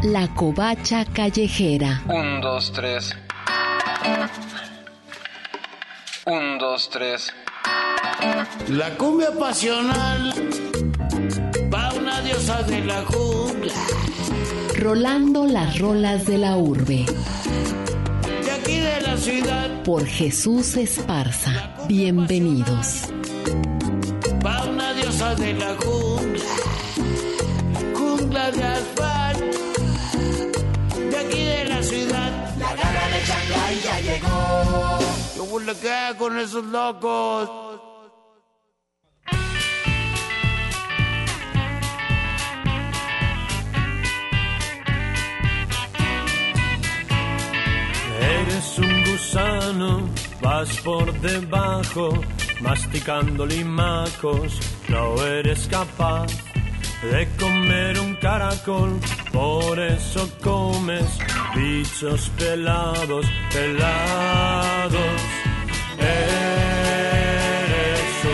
La covacha callejera. Un, dos, tres. Un, dos, tres. La cumbia pasional diosa de la jungla. Rolando las rolas de la urbe. De aquí de la ciudad Por Jesús Esparza. Bienvenidos. va una diosa de la jungla. Jungla de asfalto. De aquí de la ciudad. La gana de Shanghái ya llegó. ¿Cómo le queda con esos locos? Gusano, vas por debajo, masticando limacos, no eres capaz de comer un caracol, por eso comes bichos pelados, pelados. Eres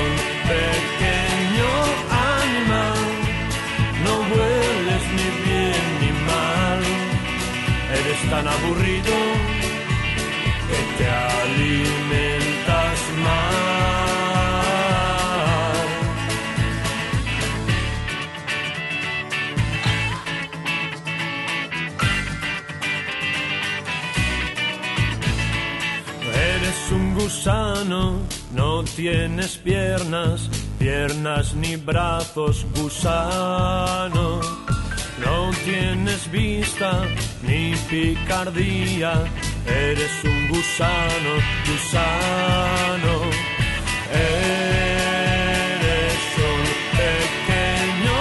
un pequeño animal, no hueles ni bien ni mal, eres tan aburrido te alimentas. Eres un gusano, no tienes piernas, piernas ni brazos, gusano. No tienes vista ni picardía, eres un gusano, gusano. Eres un pequeño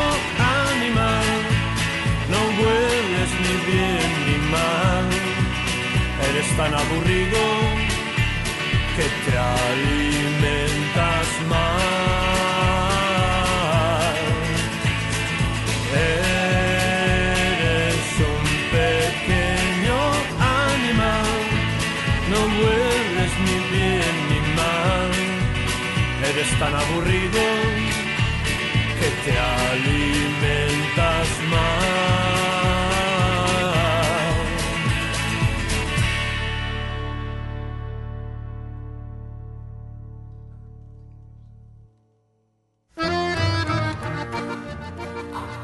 animal, no hueles ni bien ni mal, eres tan aburrido que te alimentas mal. No hueles ni bien ni mal. Eres tan aburrido que te alimentas mal.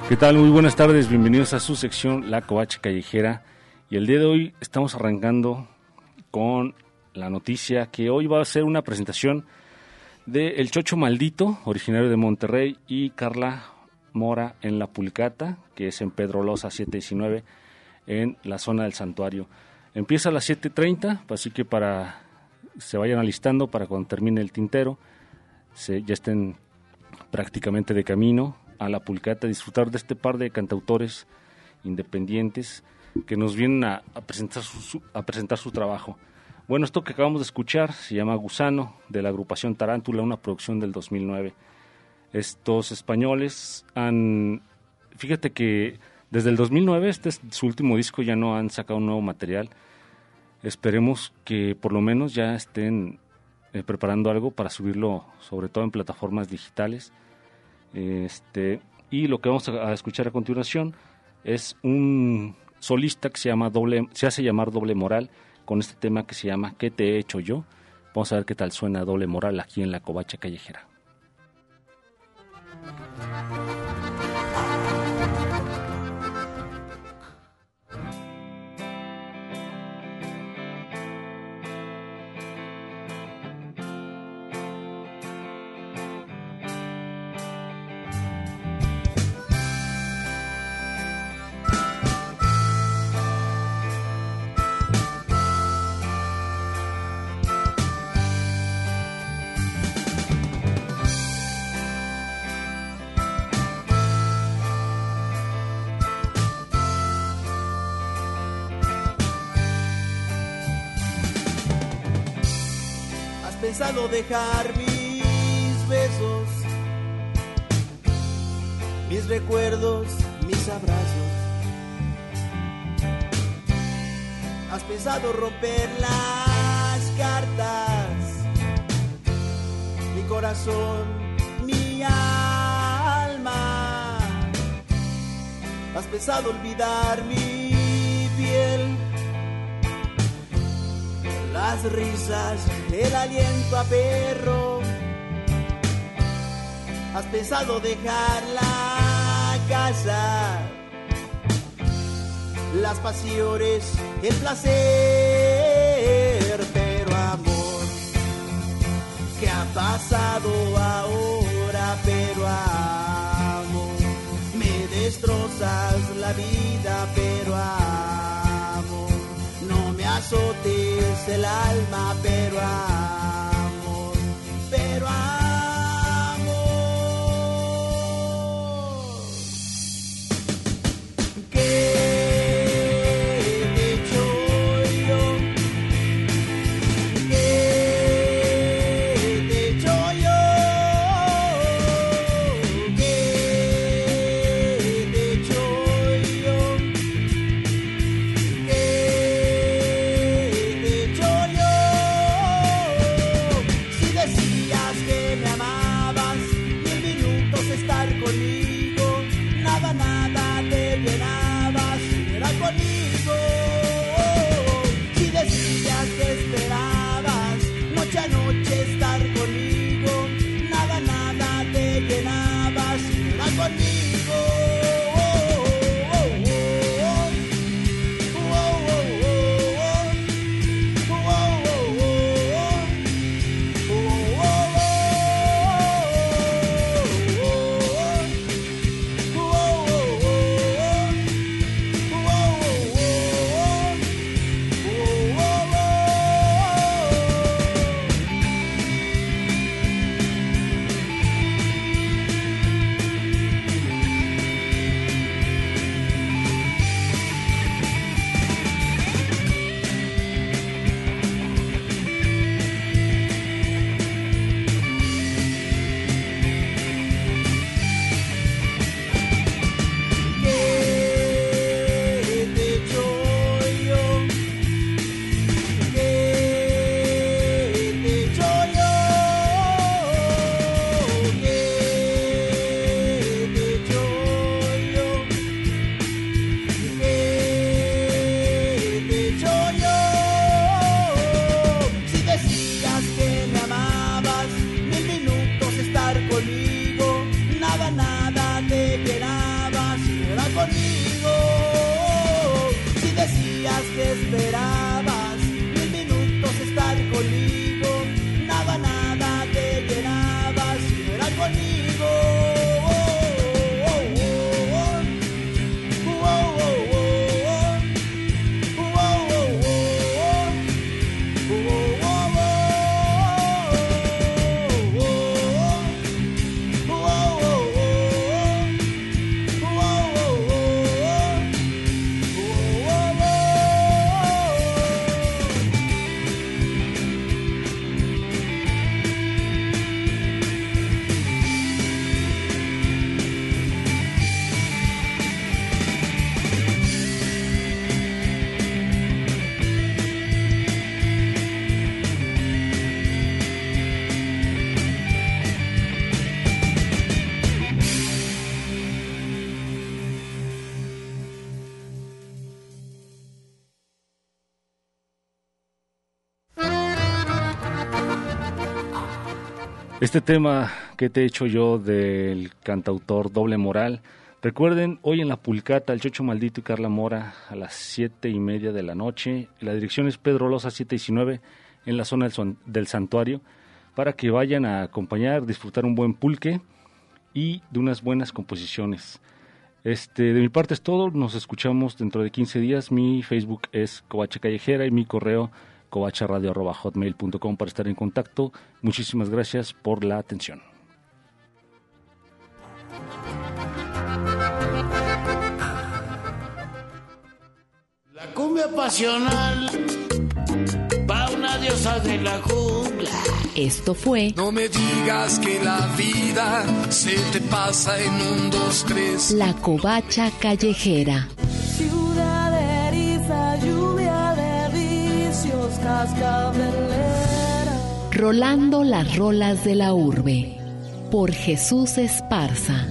¿Qué tal? Muy buenas tardes, bienvenidos a su sección La Covacha Callejera. Y el día de hoy estamos arrancando con la noticia que hoy va a ser una presentación de El Chocho Maldito, originario de Monterrey, y Carla Mora en La Pulcata, que es en Pedro Loza 719, en la zona del santuario. Empieza a las 7.30, así que para se vayan alistando para cuando termine el tintero, se, ya estén prácticamente de camino a la Pulcata, disfrutar de este par de cantautores independientes que nos vienen a, a presentar, su, a presentar su trabajo. Bueno, esto que acabamos de escuchar se llama Gusano, de la agrupación Tarántula, una producción del 2009. Estos españoles han... Fíjate que desde el 2009, este es su último disco, ya no han sacado un nuevo material. Esperemos que por lo menos ya estén eh, preparando algo para subirlo, sobre todo en plataformas digitales. Este, y lo que vamos a, a escuchar a continuación es un solista que se llama doble, se hace llamar Doble Moral con este tema que se llama ¿Qué te he hecho yo? Vamos a ver qué tal suena Doble Moral aquí en la Covacha Callejera. Pesado dejar mis besos, mis recuerdos, mis abrazos. Has pensado romper las cartas, mi corazón, mi alma. Has pensado olvidar mi piel las risas, el aliento a perro. Has pensado dejar la casa, las pasiones, el placer, pero amor, ¿qué ha pasado ahora? Pero amor, me destrozas la vida, pero amor, azotes el alma, pero Este tema que te he hecho yo del cantautor Doble Moral. Recuerden, hoy en la Pulcata, el Chocho Maldito y Carla Mora a las siete y media de la noche. La dirección es Pedro Loza 719 en la zona del, santuario para que vayan a acompañar, disfrutar un buen pulque y de unas buenas composiciones. Este, de mi parte es todo, nos escuchamos dentro de 15 días. Mi Facebook es Covacha Callejera y mi correo covacharadio.hotmail.com para estar en contacto. Muchísimas gracias por la atención. La cumbia pasional pa' una diosa de la jungla. Esto fue No me digas que la vida se te pasa en un, dos, tres. La Covacha Callejera. Rolando las rolas de la urbe. Por Jesús Esparza.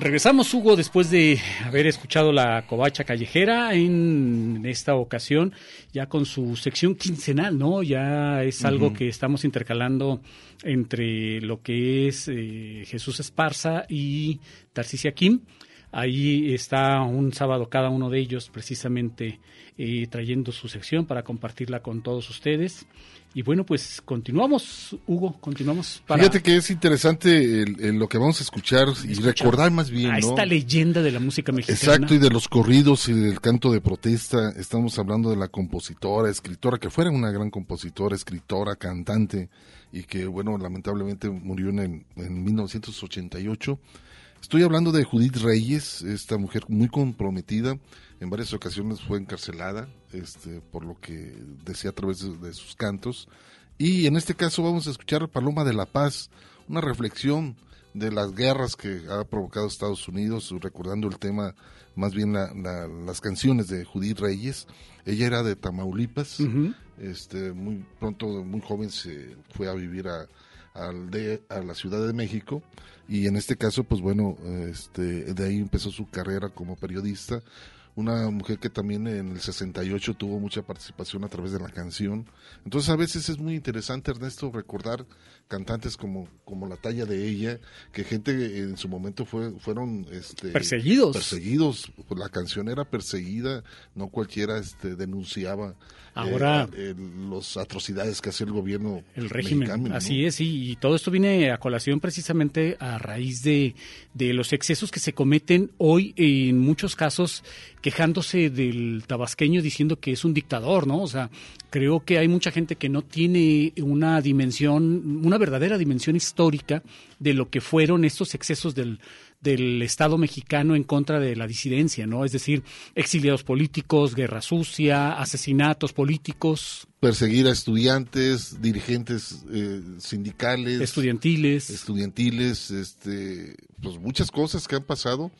Regresamos, Hugo, después de haber escuchado la covacha callejera en esta ocasión, ya con su sección quincenal, ¿no? Ya es algo que estamos intercalando entre lo que es eh, Jesús Esparza y Tarcisia Kim. Ahí está un sábado cada uno de ellos precisamente eh, trayendo su sección para compartirla con todos ustedes. Y bueno, pues continuamos, Hugo, continuamos para Fíjate que es interesante el- el lo que vamos a escuchar y recordar más bien, a ¿no? esta leyenda de la música mexicana. Exacto, y de los corridos y del canto de protesta, estamos hablando de la compositora, escritora, que fuera una gran compositora, escritora, cantante, y que, bueno, lamentablemente murió en, el- en 1988. Estoy hablando de Judith Reyes, esta mujer muy comprometida, en varias ocasiones fue encarcelada, este, por lo que decía a través de, de sus cantos. Y en este caso vamos a escuchar Paloma de la Paz, una reflexión de las guerras que ha provocado Estados Unidos, recordando el tema, más bien la- la- las canciones de Judith Reyes. Ella era de Tamaulipas, este, muy pronto, muy joven, se fue a vivir a, al de- a la Ciudad de México y en este caso, pues bueno, este, de ahí empezó su carrera como periodista. Una mujer que también en el 68 tuvo mucha participación a través de la canción. Entonces a veces es muy interesante, Ernesto, recordar cantantes como, como la talla de ella, que gente en su momento fue, fueron este, Perseguidos. Perseguidos. La canción era perseguida, no cualquiera este, denunciaba Ahora- eh, el- las atrocidades que hacía el gobierno el régimen. mexicano, ¿no? Así es, y, y todo esto viene a colación precisamente a raíz de, de los excesos que se cometen hoy, en muchos casos quejándose del tabasqueño diciendo que es un dictador, ¿no? O sea, creo que hay mucha gente que no tiene una dimensión, una verdadera dimensión histórica de lo que fueron estos excesos del del Estado mexicano en contra de la disidencia, ¿no? Es decir, exiliados políticos, guerra sucia, asesinatos políticos, perseguir a estudiantes, dirigentes eh, sindicales, estudiantiles. estudiantiles, este, pues muchas cosas que han pasado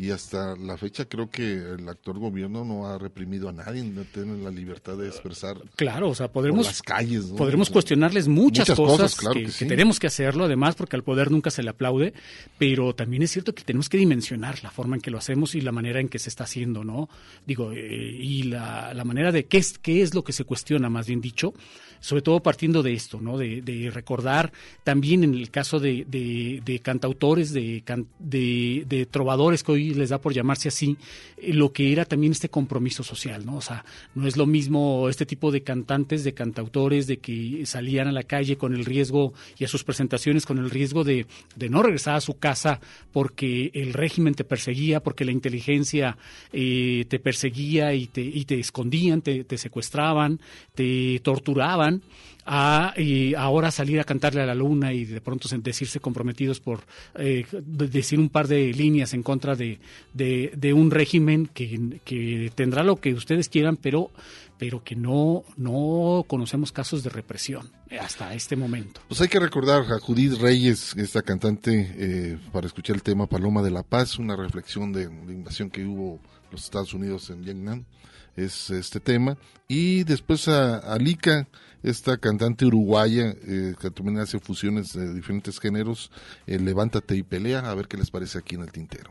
y hasta la fecha creo que el actual gobierno no ha reprimido a nadie, no tienen la libertad de expresar. Claro, o sea, podremos, las calles, ¿no? podremos cuestionarles muchas, Muchas cosas, cosas, claro que, que que sí. tenemos que hacerlo, además, porque al poder nunca se le aplaude, pero también es cierto que tenemos que dimensionar la forma en que lo hacemos y la manera en que se está haciendo, ¿no? Digo, eh, y la, la manera de qué es, qué es lo que se cuestiona, más bien dicho, sobre todo partiendo de esto, ¿no? De, de recordar también en el caso de, de, de cantautores, de, trovadores que hoy les da por llamarse así, eh, lo que era también este compromiso social, ¿no? O sea, no es lo mismo este tipo de cantantes, de cantautores, de que salían a la calle con el riesgo y a sus presentaciones con el riesgo de, no regresar a su casa porque el régimen te perseguía, porque la inteligencia eh, te perseguía y te, y te escondían, te secuestraban, te torturaban a eh, ahora salir a cantarle a la luna y de pronto decirse comprometidos por eh, de- decir un par de líneas en contra de, de, un régimen que, que tendrá lo que ustedes quieran, pero pero que no no conocemos casos de represión hasta este momento. Pues hay que recordar a Judith Reyes, esta cantante, eh, para escuchar el tema Paloma de la Paz, una reflexión de la invasión que hubo los Estados Unidos en Vietnam, es este tema. Y después a, a Lika, esta cantante uruguaya, eh, que también hace fusiones de diferentes géneros, eh, Levántate y pelea, a ver qué les parece aquí en el tintero.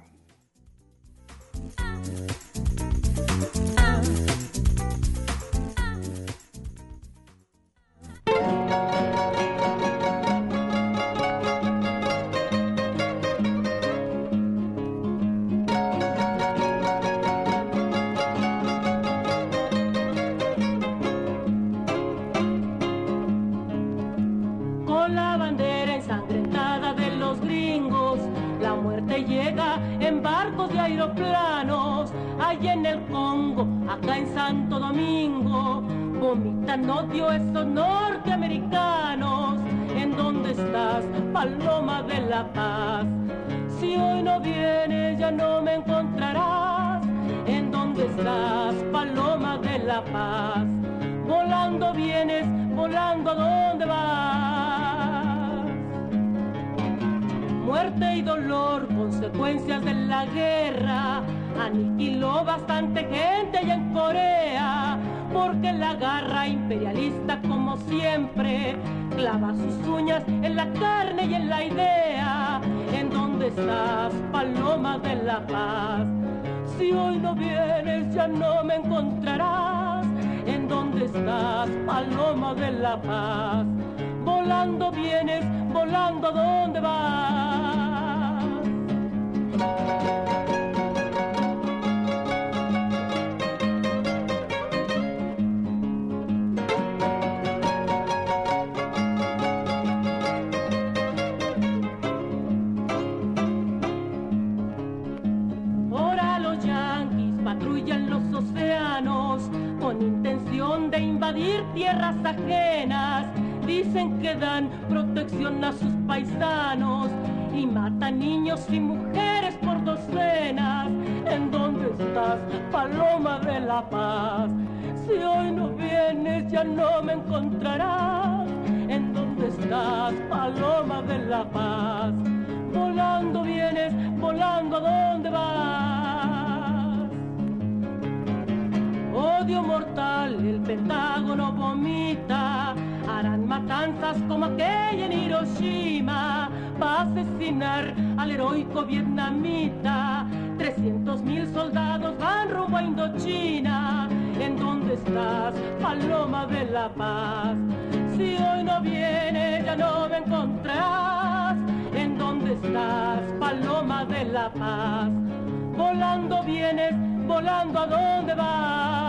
Vomitan odio esos norteamericanos. ¿En dónde estás, paloma de la paz? Si hoy no vienes ya no me encontrarás. ¿En dónde estás, paloma de la paz? Volando vienes, volando a dónde vas. Muerte y dolor, consecuencias de la guerra. Aniquiló bastante gente allá en Corea, porque la garra imperialista, como siempre, clava sus uñas en la carne y en la idea. ¿En dónde estás, paloma de la paz? Si hoy no vienes, ya no me encontrarás. ¿En dónde estás, paloma de la paz? Volando vienes, volando a dónde vas. Invadir tierras ajenas. Dicen que dan protección a sus paisanos y matan niños y mujeres por docenas. ¿En dónde estás, paloma de la paz? Si hoy no vienes ya no me encontrarás. ¿En dónde estás, paloma de la paz? Volando vienes, volando a dónde vas. Odio mortal, el Pentágono vomita. Harán matanzas como aquella en Hiroshima para asesinar al heroico vietnamita. 300 mil soldados van rumbo a Indochina. ¿En dónde estás, paloma de la paz? Si hoy no vienes, ya no me encontrarás. ¿En dónde estás, paloma de la paz? Volando vienes, volando a dónde vas.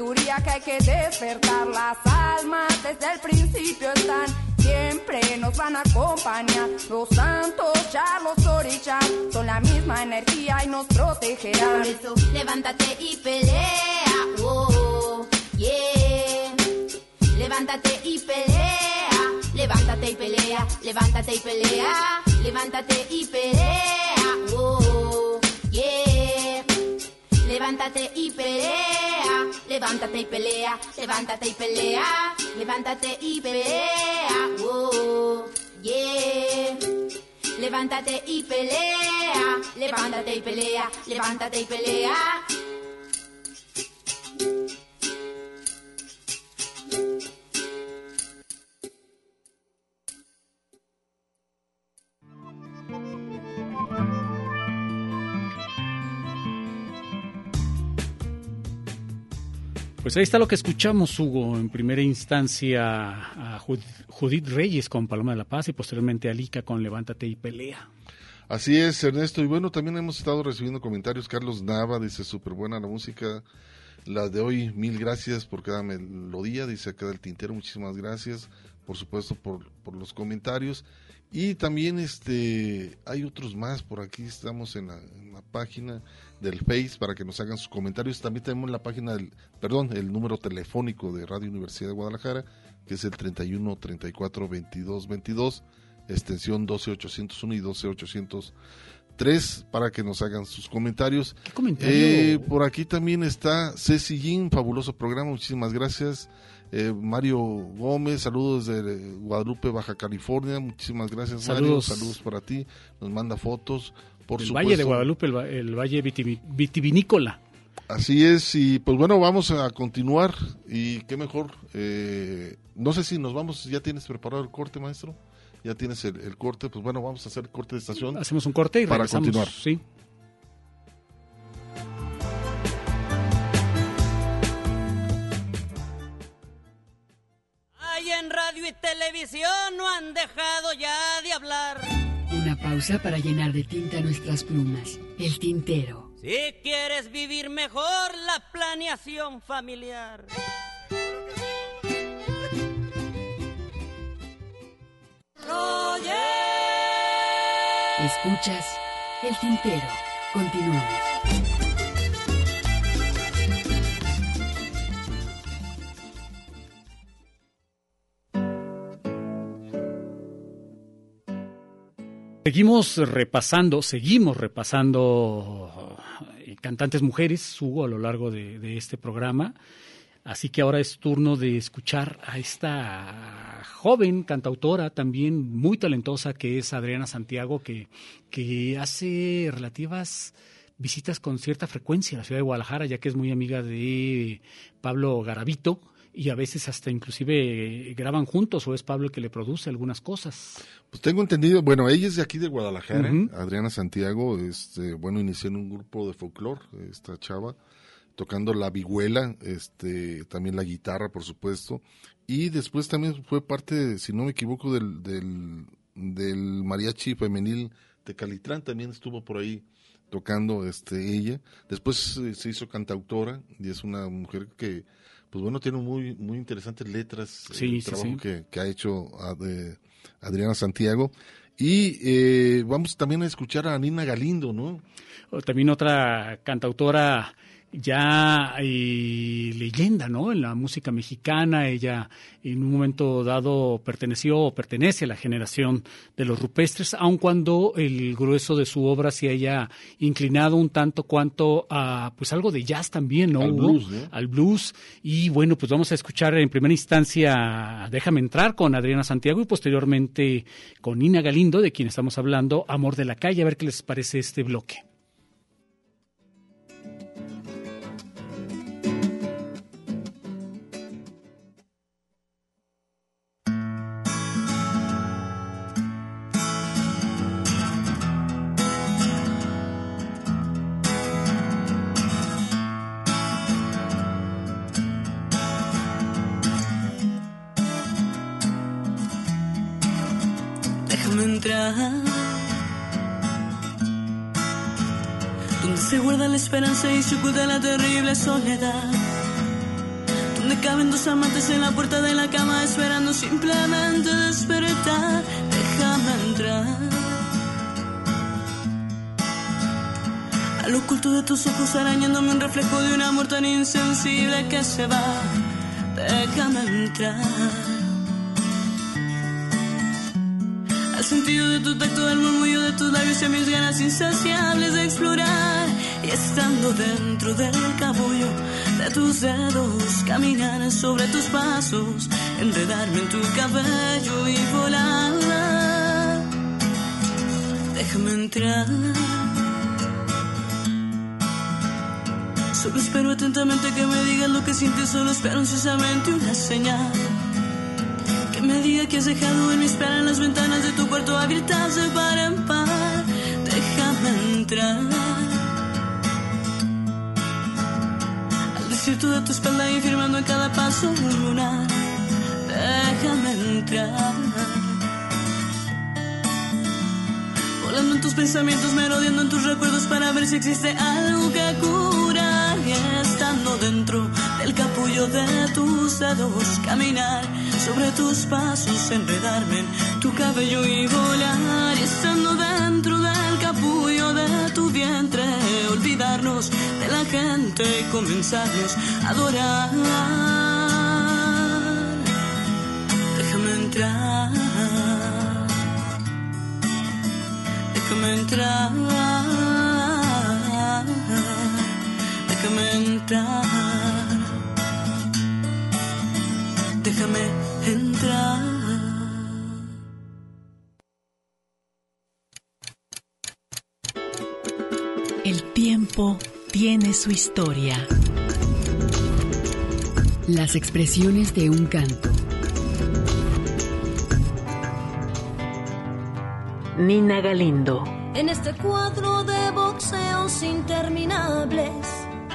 Sabiduría que hay que despertar. Las almas desde el principio están siempre nos van a acompañar. Los santos, ya los orichas, son la misma energía y nos protegerán. Por eso, levántate y pelea. Oh, yeah. Levántate y pelea. Levántate y pelea. Levántate y pelea. Levántate y pelea. Oh, yeah. Levántate y pelea, levántate y pelea, levántate y pelea, levántate y pelea, oh, yeah. Levántate y pelea, levántate y pelea, levántate y pelea. Pues ahí está lo que escuchamos, Hugo, en primera instancia a Jud- Judith Reyes con Paloma de la Paz y posteriormente a Lika con Levántate y Pelea. Así es, Ernesto. Y bueno, también hemos estado recibiendo comentarios. Carlos Nava dice, súper buena la música. La de hoy, mil gracias por cada melodía. Dice acá del tintero, muchísimas gracias. Por supuesto, por, los comentarios. Y también este hay otros más. Por aquí estamos en la página del Face para que nos hagan sus comentarios. También tenemos la página del, perdón, el número telefónico de Radio Universidad de Guadalajara, que es el 31 34 22 22 extensión 12801 y 12803 para que nos hagan sus comentarios. ¿Qué comentario? Eh, por aquí también está Ceci Jin, fabuloso programa, muchísimas gracias. Eh, Mario Gómez, saludos desde Guadalupe, Baja California, muchísimas gracias Saludos. Mario, saludos para ti, nos manda fotos. Por el supuesto, Valle de Guadalupe, el, el Valle vitivi- vitivinícola. Así es, y pues bueno, vamos a continuar y qué mejor, eh, no sé si nos vamos, ya tienes preparado el corte, maestro, ya tienes el, el corte, pues bueno, vamos a hacer corte de estación. Hacemos un corte y para regresamos. continuar. Sí. Ay, en radio y televisión no han dejado ya de hablar. Una pausa para llenar de tinta nuestras plumas. El tintero. Si quieres vivir mejor la planeación familiar. Escuchas el tintero. Continuamos. Seguimos repasando, seguimos repasando eh, cantantes mujeres, Hugo, a lo largo de, de este programa. Así que ahora es turno de escuchar a esta joven cantautora, también muy talentosa, que es Adriana Santiago, que, que hace relativas visitas con cierta frecuencia a la ciudad de Guadalajara, ya que es muy amiga de Pablo Garavito, y a veces hasta inclusive graban juntos o es Pablo el que le produce algunas cosas. Pues tengo entendido, bueno, ella es de aquí de Guadalajara. Adriana Santiago, este, bueno, inició en un grupo de folclore, esta chava, tocando la vihuela, este, también la guitarra, por supuesto, y después también fue parte, si no me equivoco, del, del, del mariachi femenil de Calitrán, también estuvo por ahí tocando este ella. Después eh, se hizo cantautora y es una mujer que, pues bueno, tiene muy muy interesantes letras, Sí, el sí, trabajo sí. Que, que ha hecho Ad- eh, Adriana Santiago. Y eh, vamos también a escuchar a Nina Galindo, ¿no? También otra cantautora ya eh, leyenda, ¿no? En la música mexicana, ella en un momento dado perteneció o pertenece a la generación de los rupestres, aun cuando el grueso de su obra se haya inclinado un tanto cuanto a, pues algo de jazz también, ¿no? Al blues, Al blues. Y bueno, pues vamos a escuchar en primera instancia Déjame entrar con Adriana Santiago y posteriormente con Nina Galindo, de quien estamos hablando, Amor de la Calle, a ver qué les parece este bloque. Donde se guarda la esperanza y se oculta la terrible soledad. Donde caben dos amantes en la puerta de la cama esperando simplemente despertar. Déjame entrar. Al oculto de tus ojos arañándome un reflejo de un amor tan insensible que se va. Déjame entrar. El sentido de tu tacto, el murmullo de tus labios y mis ganas insaciables de explorar. Y estando dentro del cabullo de tus dedos, caminar sobre tus pasos, enredarme en tu cabello y volar. Déjame entrar. Solo espero atentamente que me digas lo que sientes, solo espero ansiosamente una señal que has dejado en mi espera en las ventanas de tu cuarto a gritarse para en par. Déjame entrar. Al desierto de tu espalda y firmando en cada paso un lunar. Déjame entrar. Volando en tus pensamientos, merodeando en tus recuerdos para ver si existe algo que curar. Estando dentro del capullo de tus dedos, caminar sobre tus pasos, enredarme en tu cabello y volar. Y estando dentro del capullo de tu vientre, olvidarnos de la gente y comenzarnos a adorar. Déjame entrar. Déjame entrar. Déjame entrar. Déjame entrar. El tiempo tiene su historia. Las expresiones de un canto. Nina Galindo. En este cuadro de boxeos interminables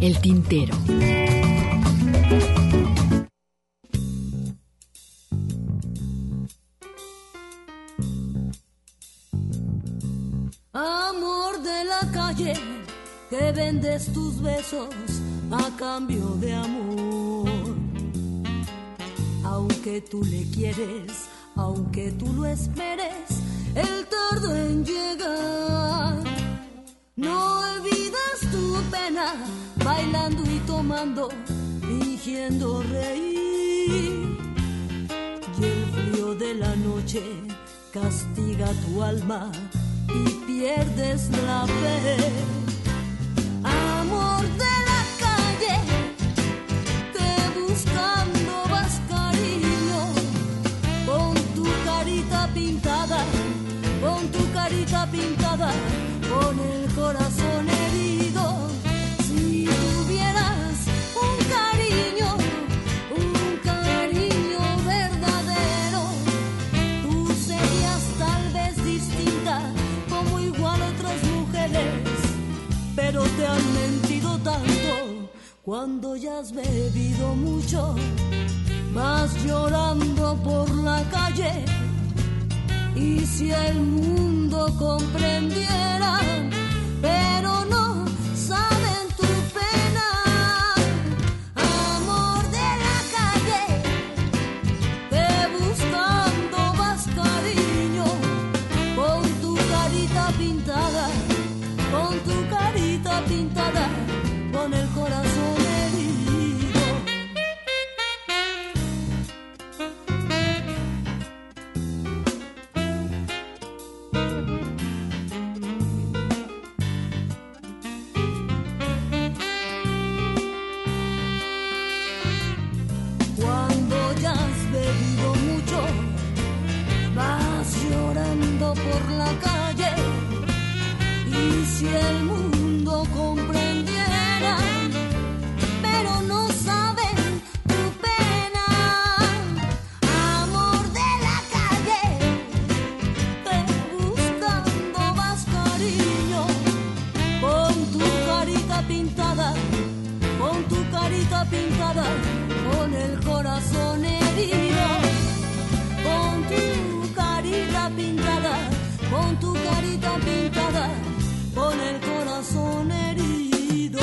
el tintero. Amor de la calle, que vendes tus besos a cambio de amor. Aunque tú le quieres, aunque tú lo esperes, el tardo en llegar. No olvidas tu pena bailando y tomando, fingiendo reír. Y el frío de la noche castiga tu alma y pierdes la fe. Amor de la calle, te buscando vas cariño, con tu carita pintada, con tu carita pintada corazón herido. Si tuvieras un cariño, un cariño verdadero, tú serías tal vez distinta como igual otras mujeres, pero te han mentido tanto cuando ya has bebido mucho. Vas llorando por la calle y si el mundo comprendiera, pero no saben con tu carita pintada, con el corazón herido.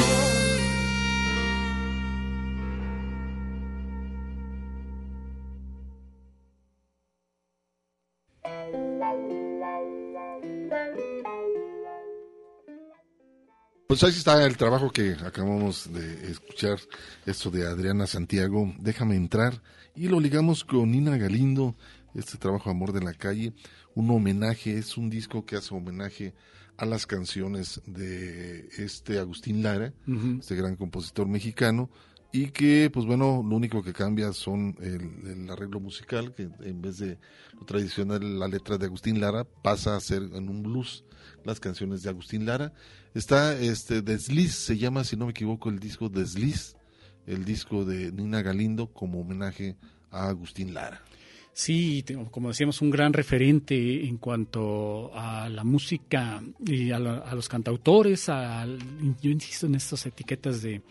Pues ahí está el trabajo que acabamos de escuchar, esto de Adriana Santiago, Déjame entrar, y lo ligamos con Nina Galindo, este trabajo Amor de la Calle, un homenaje, es un disco que hace homenaje a las canciones de este Agustín Lara, este gran compositor mexicano, y que, pues bueno, lo único que cambia son el, el arreglo musical, que en vez de lo tradicional, la letra de Agustín Lara pasa a ser en un blues las canciones de Agustín Lara. Está este Desliz, se llama, si no me equivoco, el disco Desliz, el disco de Nina Galindo como homenaje a Agustín Lara. Sí, como decíamos, un gran referente en cuanto a la música y a, a los cantautores. al- yo insisto en estas etiquetas de,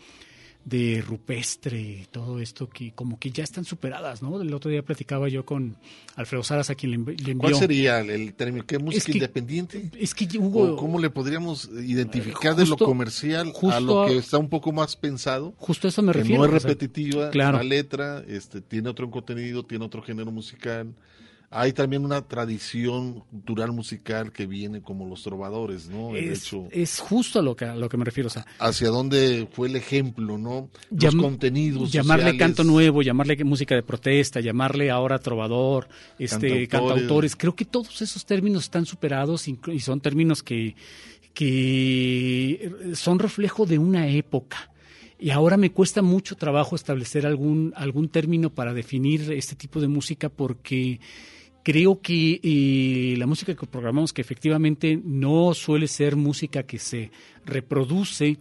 de rupestre y todo esto que como que ya están superadas, ¿no? El otro día platicaba yo con Alfredo Saras, a quien le, envi- le envió. ¿Cuál sería el, término? ¿Qué música que- independiente? Es que Hugo, ¿O ¿Cómo le podríamos identificar de lo Justo- comercial a justo lo que está un poco más pensado? Justo a eso me que refiero, no es o sea, repetitiva claro. la letra, este, tiene otro contenido, tiene otro género musical. Hay también una tradición cultural musical que viene como los trovadores, ¿no? El es, hecho, es justo a lo que, a lo que me refiero. O sea, hacia dónde fue el ejemplo, ¿no? Los Llam- contenidos llamarle sociales. canto nuevo, llamarle música de protesta, llamarle ahora trovador, este Cantautores. cantautores. Creo que todos esos términos están superados y son términos que, que son reflejo de una época. Y ahora me cuesta mucho trabajo establecer algún, algún término para definir este tipo de música porque creo que eh, la música que programamos que efectivamente no suele ser música que se reproduce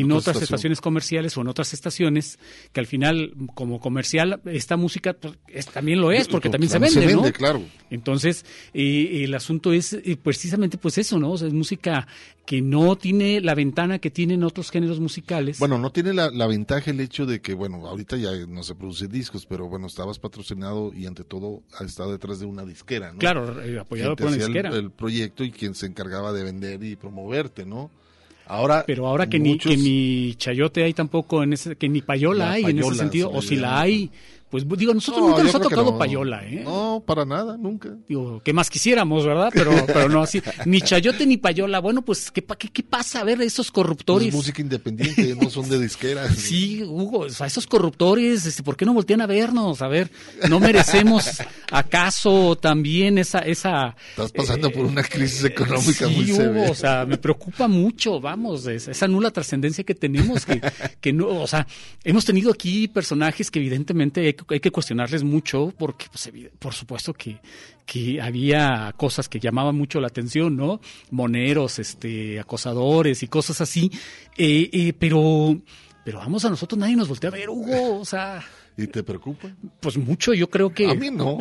en otra otras estación. estaciones comerciales o en otras estaciones que al final como comercial esta música pues, es- también lo es porque también se vende, se ¿no? vende, claro. Entonces, eh, el asunto es eh, precisamente pues eso, ¿no? O sea, es música que no tiene la ventana que tienen otros géneros musicales. Bueno, no tiene la, la ventaja el hecho de que, bueno, ahorita ya no se producen discos, pero bueno, estabas patrocinado y ante todo ha estado detrás de una disquera, ¿no? Claro, eh, apoyado Quien por una el- disquera. El, proyecto y quien se encargaba de vender y promoverte, ¿no? Ahora, pero ahora que muchos- ni que ni chayote hay tampoco en ese que ni payola La hay en ese sentido se o si la hay pues digo nosotros No, nunca nos ha tocado no. payola eh No, para nada, nunca. digo que más quisiéramos verdad pero pero no así ni chayote ni payola bueno pues qué qué, qué pasa a ver esos corruptores Es música independiente, no son de disquera. Sí, Hugo, o sea, esos corruptores, este, ¿por qué no voltean a vernos? A ver, ¿no merecemos acaso también esa... esa Estás pasando por una crisis económica sí, muy Hugo, severa. o sea, me preocupa mucho, vamos, esa, nula trascendencia que tenemos, que, que no, o sea, hemos tenido aquí personajes que evidentemente hay que cuestionarles mucho porque, pues, por supuesto que, que había cosas que llamaban mucho la atención, ¿no? Moneros, este, acosadores y cosas así, eh, eh, pero, pero vamos a nosotros nadie nos voltea a ver, Hugo, o sea... ¿Y te preocupa? Pues mucho, yo creo que... A mí no,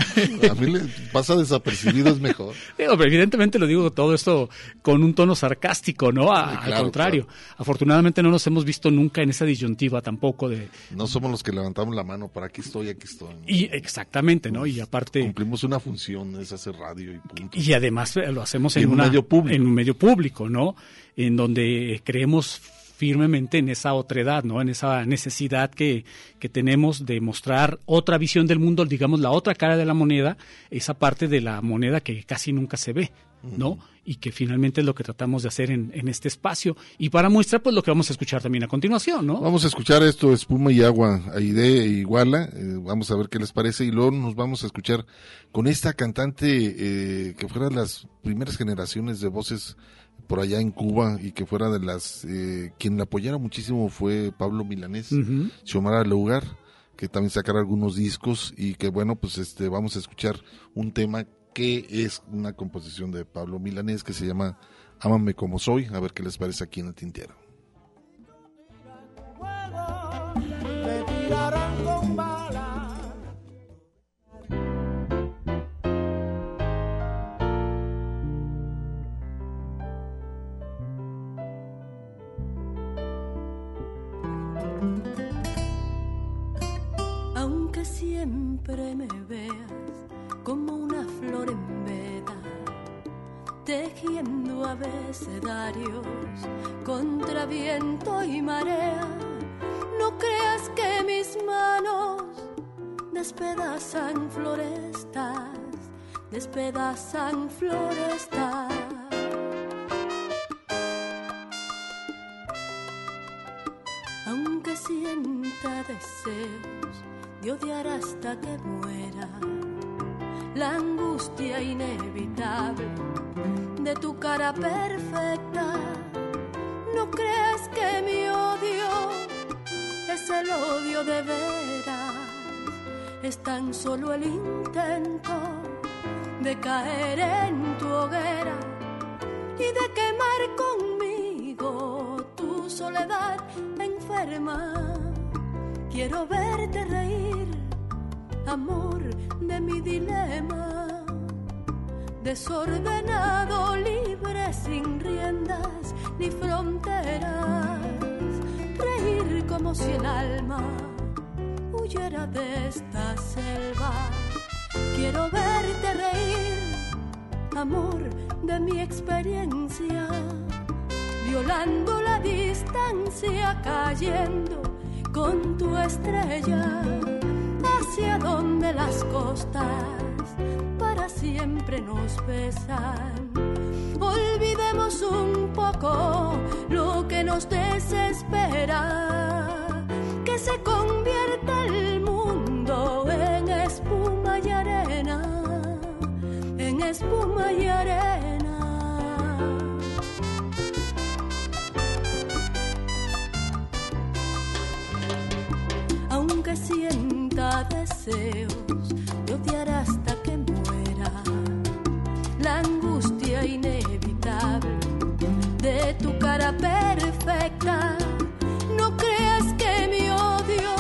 a mí le pasa desapercibido, es mejor. evidentemente lo digo todo esto con un tono sarcástico, ¿no? al contrario, afortunadamente no nos hemos visto nunca en esa disyuntiva tampoco de... No somos los que levantamos la mano para aquí estoy, aquí estoy. Y exactamente, ¿no? Y aparte... Cumplimos una función, es hacer radio y punto. Y además eh, lo hacemos en, un medio público. En un medio público, ¿no? En donde creemos firmemente en esa otredad, ¿no? En esa necesidad que, que tenemos de mostrar otra visión del mundo, digamos la otra cara de la moneda, esa parte de la moneda que casi nunca se ve, ¿no? Y que finalmente es lo que tratamos de hacer en, en, este espacio. Y para muestra, pues lo que vamos a escuchar también a continuación, ¿no? Vamos a escuchar esto, Espuma y Agua, Aide e Iguala, eh, vamos a ver qué les parece, y luego nos vamos a escuchar con esta cantante eh, que fuera de las primeras generaciones de voces por allá en Cuba y que fuera de las eh, quien la apoyara muchísimo fue Pablo Milanés, uh Xiomara Lugar, que también sacará algunos discos y que bueno, pues este vamos a escuchar un tema que es una composición de Pablo Milanés que se llama Ámame como soy, a ver qué les parece aquí en el tintero. Siempre me veas como una flor en veda, tejiendo abecedarios contra viento y marea. No creas que mis manos despedazan florestas, despedazan florestas. Aunque sienta deseos de odiar hasta que muera. La angustia inevitable de tu cara perfecta. No creas que mi odio es el odio de veras. Es tan solo el intento de caer en tu hoguera y de quemar conmigo tu soledad enferma Quiero verte reír, amor de mi dilema. Desordenado, libre, sin riendas ni fronteras. Reír como si el alma huyera de esta selva. Quiero verte reír, amor de mi experiencia. Violando la distancia, cayendo con tu estrella hacia donde las costas para siempre nos besan. Olvidemos un poco lo que nos desespera, que se convierta el mundo en espuma y arena, en espuma y arena. Sienta deseos de odiar hasta que muera. La angustia inevitable de tu cara perfecta. No creas que mi odio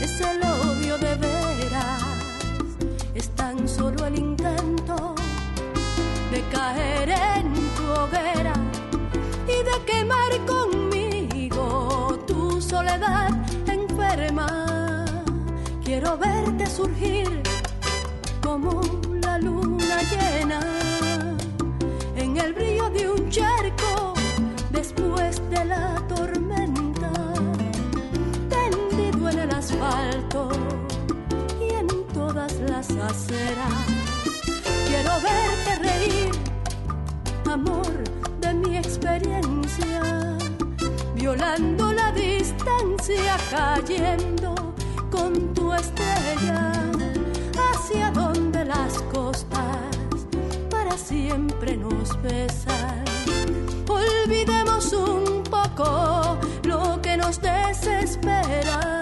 es el odio de veras. Es tan solo el intento de caer en tu hoguera y de quemar conmigo Quiero verte surgir como la luna llena en el brillo de un charco después de la tormenta, tendido en el asfalto y en todas las aceras. Quiero verte reír, amor de mi experiencia violando la distancia, cayendo siempre nos besan. Olvidemos un poco lo que nos desespera,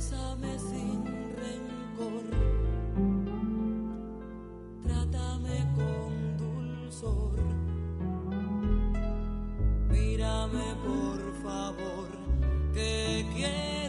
bésame sin rencor, trátame con dulzor, mírame por favor, que quiero.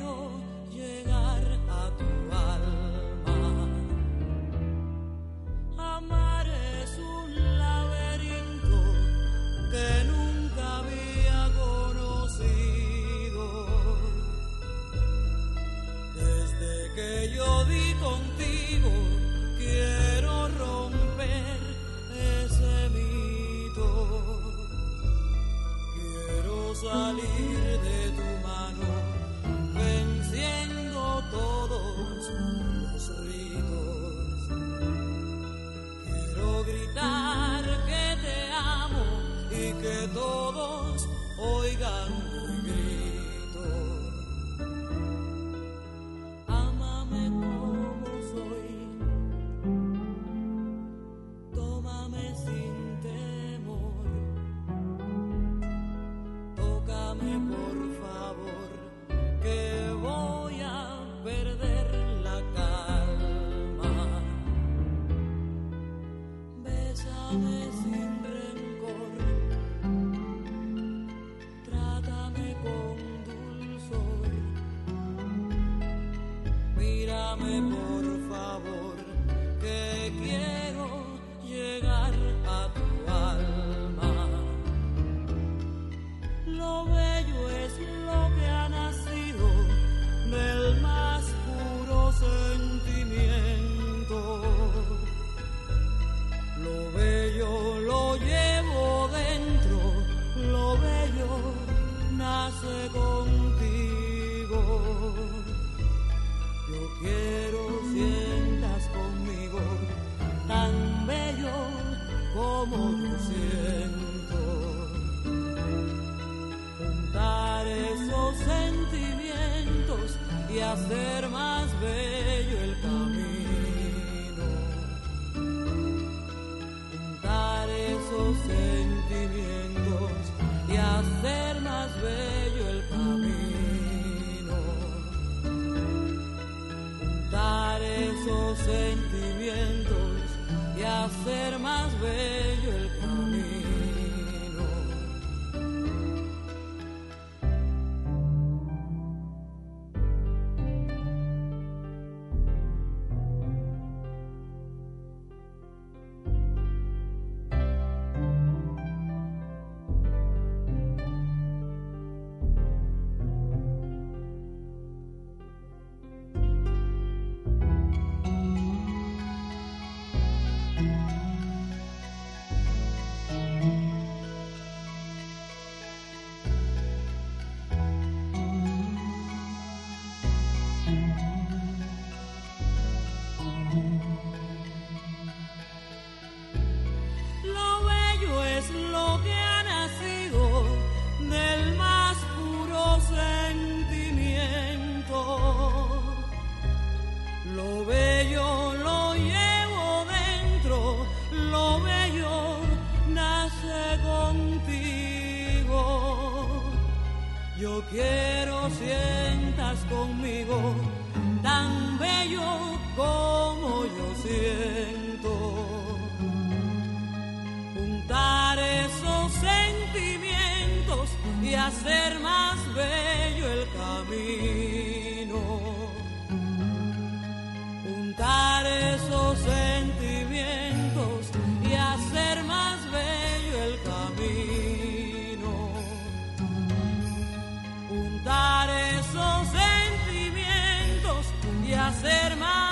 lo bello nace contigo. Yo quiero sientas conmigo tan bello como yo siento. Juntar esos sentimientos y hacer más bello el camino. Juntar esos sentimientos y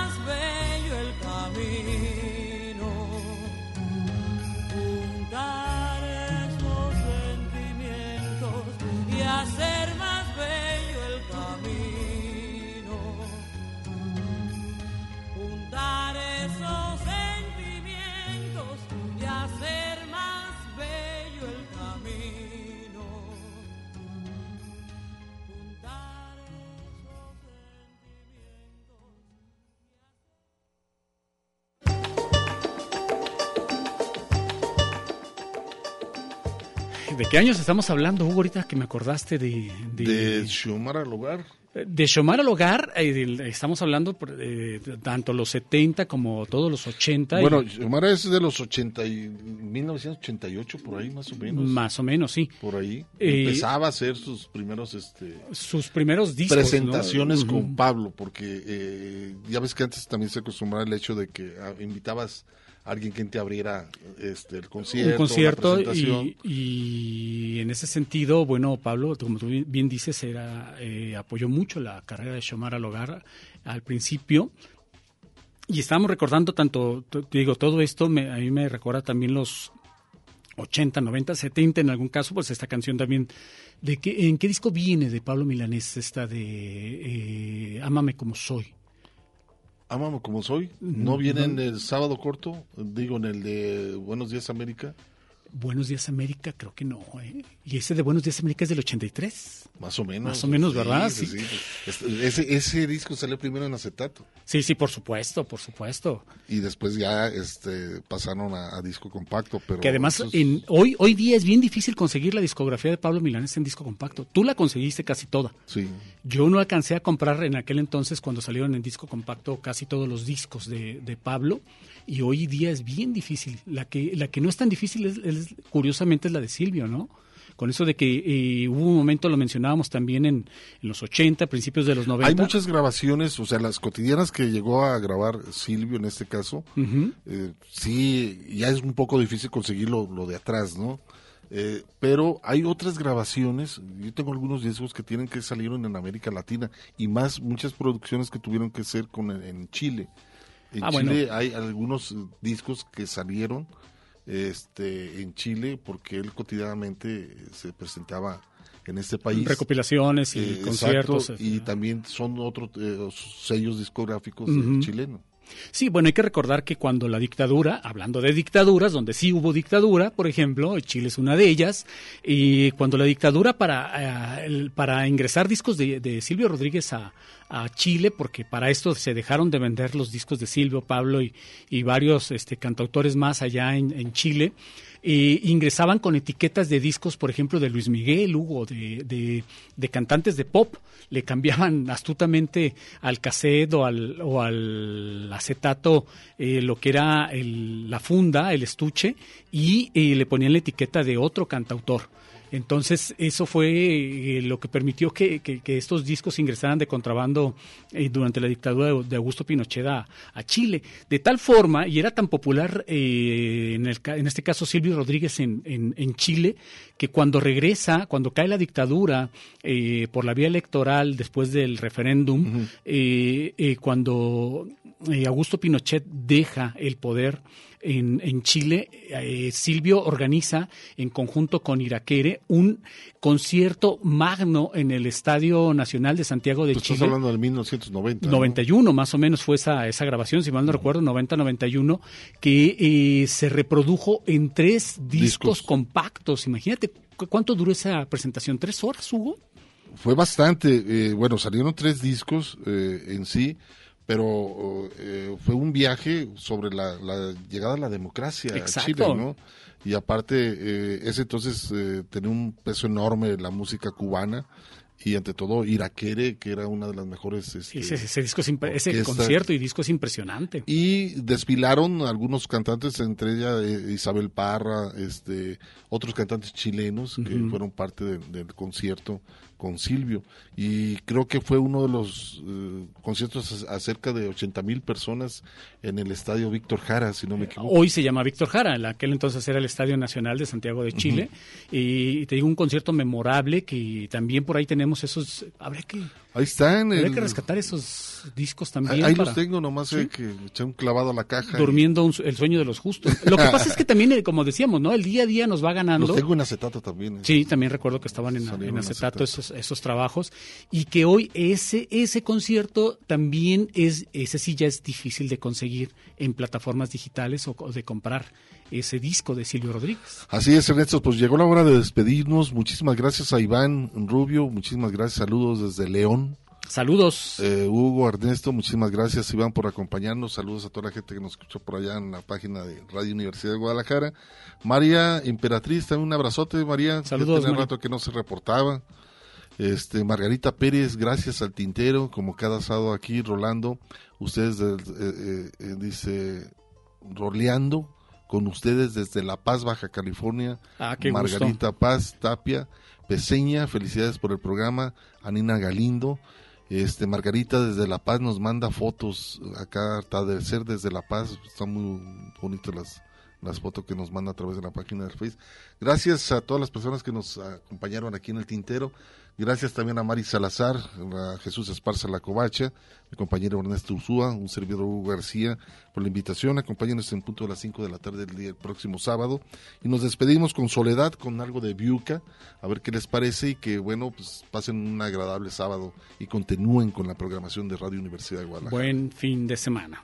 ¿De qué años estamos hablando, Hugo, ahorita que me acordaste de... De Xiomara al hogar. De Xiomara al hogar, eh, estamos hablando eh, tanto los 70 como todos los 80. y- Bueno, Xiomara es de los 80 y 1988, por ahí más o menos. Más o menos, sí. Por ahí. Eh, Empezaba a hacer sus primeros este, sus primeros discos. presentaciones ¿no? con. Pablo, porque eh, ya ves que antes también se acostumbraba el hecho de que ah, invitabas alguien que te abriera este, el concierto. un concierto y, y en ese sentido, bueno, Pablo, como tú bien dices, era eh, apoyó mucho la carrera de Xiomara al hogar al principio. Y estábamos recordando tanto, te digo, todo esto me, a mí me recuerda también los 80, 90, 70 en algún caso, pues esta canción también. ¿De qué, ¿En qué disco viene de Pablo Milanés esta de eh, Ámame como soy? Ámame como soy. ¿No viene en el sábado corto? Digo, en el de Buenos Días América. Buenos Días América, creo que no. ¿eh? Y ese de Buenos Días América es del 83. Más o menos. Más o menos, ¿verdad? sí, Sí. sí. Este- Ese, ese disco salió primero en acetato. Sí, sí, por supuesto, por supuesto. Y después ya este, pasaron a, a disco compacto. Pero que además en, hoy, hoy día es bien difícil conseguir la discografía de Pablo Milanés en disco compacto. Tú la conseguiste casi toda. Sí. Yo no alcancé a comprar en aquel entonces cuando salieron en disco compacto casi todos los discos de, de Pablo y hoy día es bien difícil. La que, la que no es tan difícil es, es- curiosamente es la de Silvio, ¿no? Con eso de que eh, hubo un momento, lo mencionábamos también en, en los 80, principios de los 90. Hay muchas grabaciones, o sea, las cotidianas que llegó a grabar Silvio en este caso, Ujú. eh, sí, ya es un poco difícil conseguir lo, lo de atrás, ¿no? Eh, pero hay otras grabaciones, yo tengo algunos discos que tienen que salieron en América Latina y más muchas producciones que tuvieron que ser con en Chile. En Ah, Chile bueno. hay algunos discos que salieron este en Chile porque él cotidianamente eh, se presentaba en este país. Recopilaciones y Eh, conciertos, exacto, y también son otros eh, sellos discográficos eh, chilenos. Sí, bueno, hay que recordar que cuando la dictadura, hablando de dictaduras, donde sí hubo dictadura, por ejemplo, Chile es una de ellas, y cuando la dictadura para, eh, para ingresar discos de, Silvio Rodríguez a, a Chile, porque para esto se dejaron de vender los discos de Silvio, Pablo y, y varios este, cantautores más allá en, en Chile, eh, ingresaban con etiquetas de discos, por ejemplo, de Luis Miguel, Hugo, de, de, cantantes de pop, le cambiaban astutamente al cassette o al, o al acetato eh, lo que era el- la funda, el estuche, y eh, le ponían la etiqueta de otro cantautor. Entonces, eso fue eh, lo que permitió que, que- que estos discos ingresaran de contrabando eh, durante la dictadura de, de Augusto Pinochet a, a Chile. De tal forma, y era tan popular eh, en, el en este caso Silvio Rodríguez en, en- en Chile, que cuando regresa, cuando cae la dictadura eh, por la vía electoral después del referéndum, eh, eh, cuando eh, Augusto Pinochet deja el poder en, en Chile, eh, Silvio organiza en conjunto con Iraquere un concierto magno en el Estadio Nacional de Santiago de Tú Chile. estás hablando del 1990. ¿no? 91 más o menos fue esa, esa grabación, si mal no recuerdo, 90-91, que eh, se reprodujo en tres discos, Discos. compactos. Imagínate cu- cuánto duró esa presentación, tres horas, Hugo. Fue bastante, eh, bueno, salieron tres discos eh, en sí, pero eh, fue un viaje sobre la, la llegada a la democracia Exacto. a Chile, ¿no? Y aparte, eh, ese entonces eh, tenía un peso enorme la música cubana y ante todo Iraquere, que era una de las mejores... Este, ese, ese, disco es ese concierto y disco es impresionante. Y desfilaron algunos cantantes, entre ellas eh, Isabel Parra, este, otros cantantes chilenos que fueron parte del concierto con Silvio. Y creo que fue uno de los eh, conciertos a, cerca de 80 mil personas en el estadio Víctor Jara, si no me equivoco. Hoy se llama Víctor Jara, en aquel entonces era el Estadio Nacional de Santiago de Chile. Y te digo un concierto memorable que también por ahí tenemos esos, habría que Ahí están. Hay que rescatar esos discos también. Ahí, los tengo, nomás hay que echar un clavado a la caja. Durmiendo el sueño de los justos. Lo que pasa es que también, eh, como decíamos, ¿no? El día a día nos va ganando. Los tengo en acetato también. ¿eh? Sí, también recuerdo que estaban en, acetato, Esos, esos, trabajos. Y que hoy ese, ese concierto también es, ese sí ya es difícil de conseguir en plataformas digitales o, o de comprar ese disco de Silvio Rodríguez. Así es, Ernesto, pues llegó la hora de despedirnos. Muchísimas gracias a Iván Rubio, muchísimas gracias, saludos desde León. Saludos. Eh, Hugo, Ernesto, muchísimas gracias Iván por acompañarnos. Saludos a toda la gente que nos escuchó por allá en la página de Radio Universidad de Guadalajara. María Emperatriz, también un abrazote, María. Saludos. Hace rato que no se reportaba. Este, Margarita Pérez, gracias al tintero, como cada sábado aquí, Rolando. Ustedes, eh, eh, dice, roleando con ustedes desde La Paz, Baja California. Ah, Margarita Paz, Tapia, Peseña, felicidades por el programa. Anina Galindo. Este, Margarita desde La Paz nos manda fotos acá, ser desde La Paz, están muy bonitas las, las fotos que nos manda a través de la página del Facebook. Gracias a todas las personas que nos acompañaron aquí en el tintero. Gracias también a Mari Salazar, a Jesús Esparza La Covacha, mi compañero Ernesto Ursúa, un servidor García, por la invitación. Acompáñenos en punto de las 5 de la tarde del día, el próximo sábado. Y nos despedimos con Soledad, con algo de Biuca, a ver qué les parece y que, bueno, pues pasen un agradable sábado y continúen con la programación de Radio Universidad de Guadalajara. Buen fin de semana.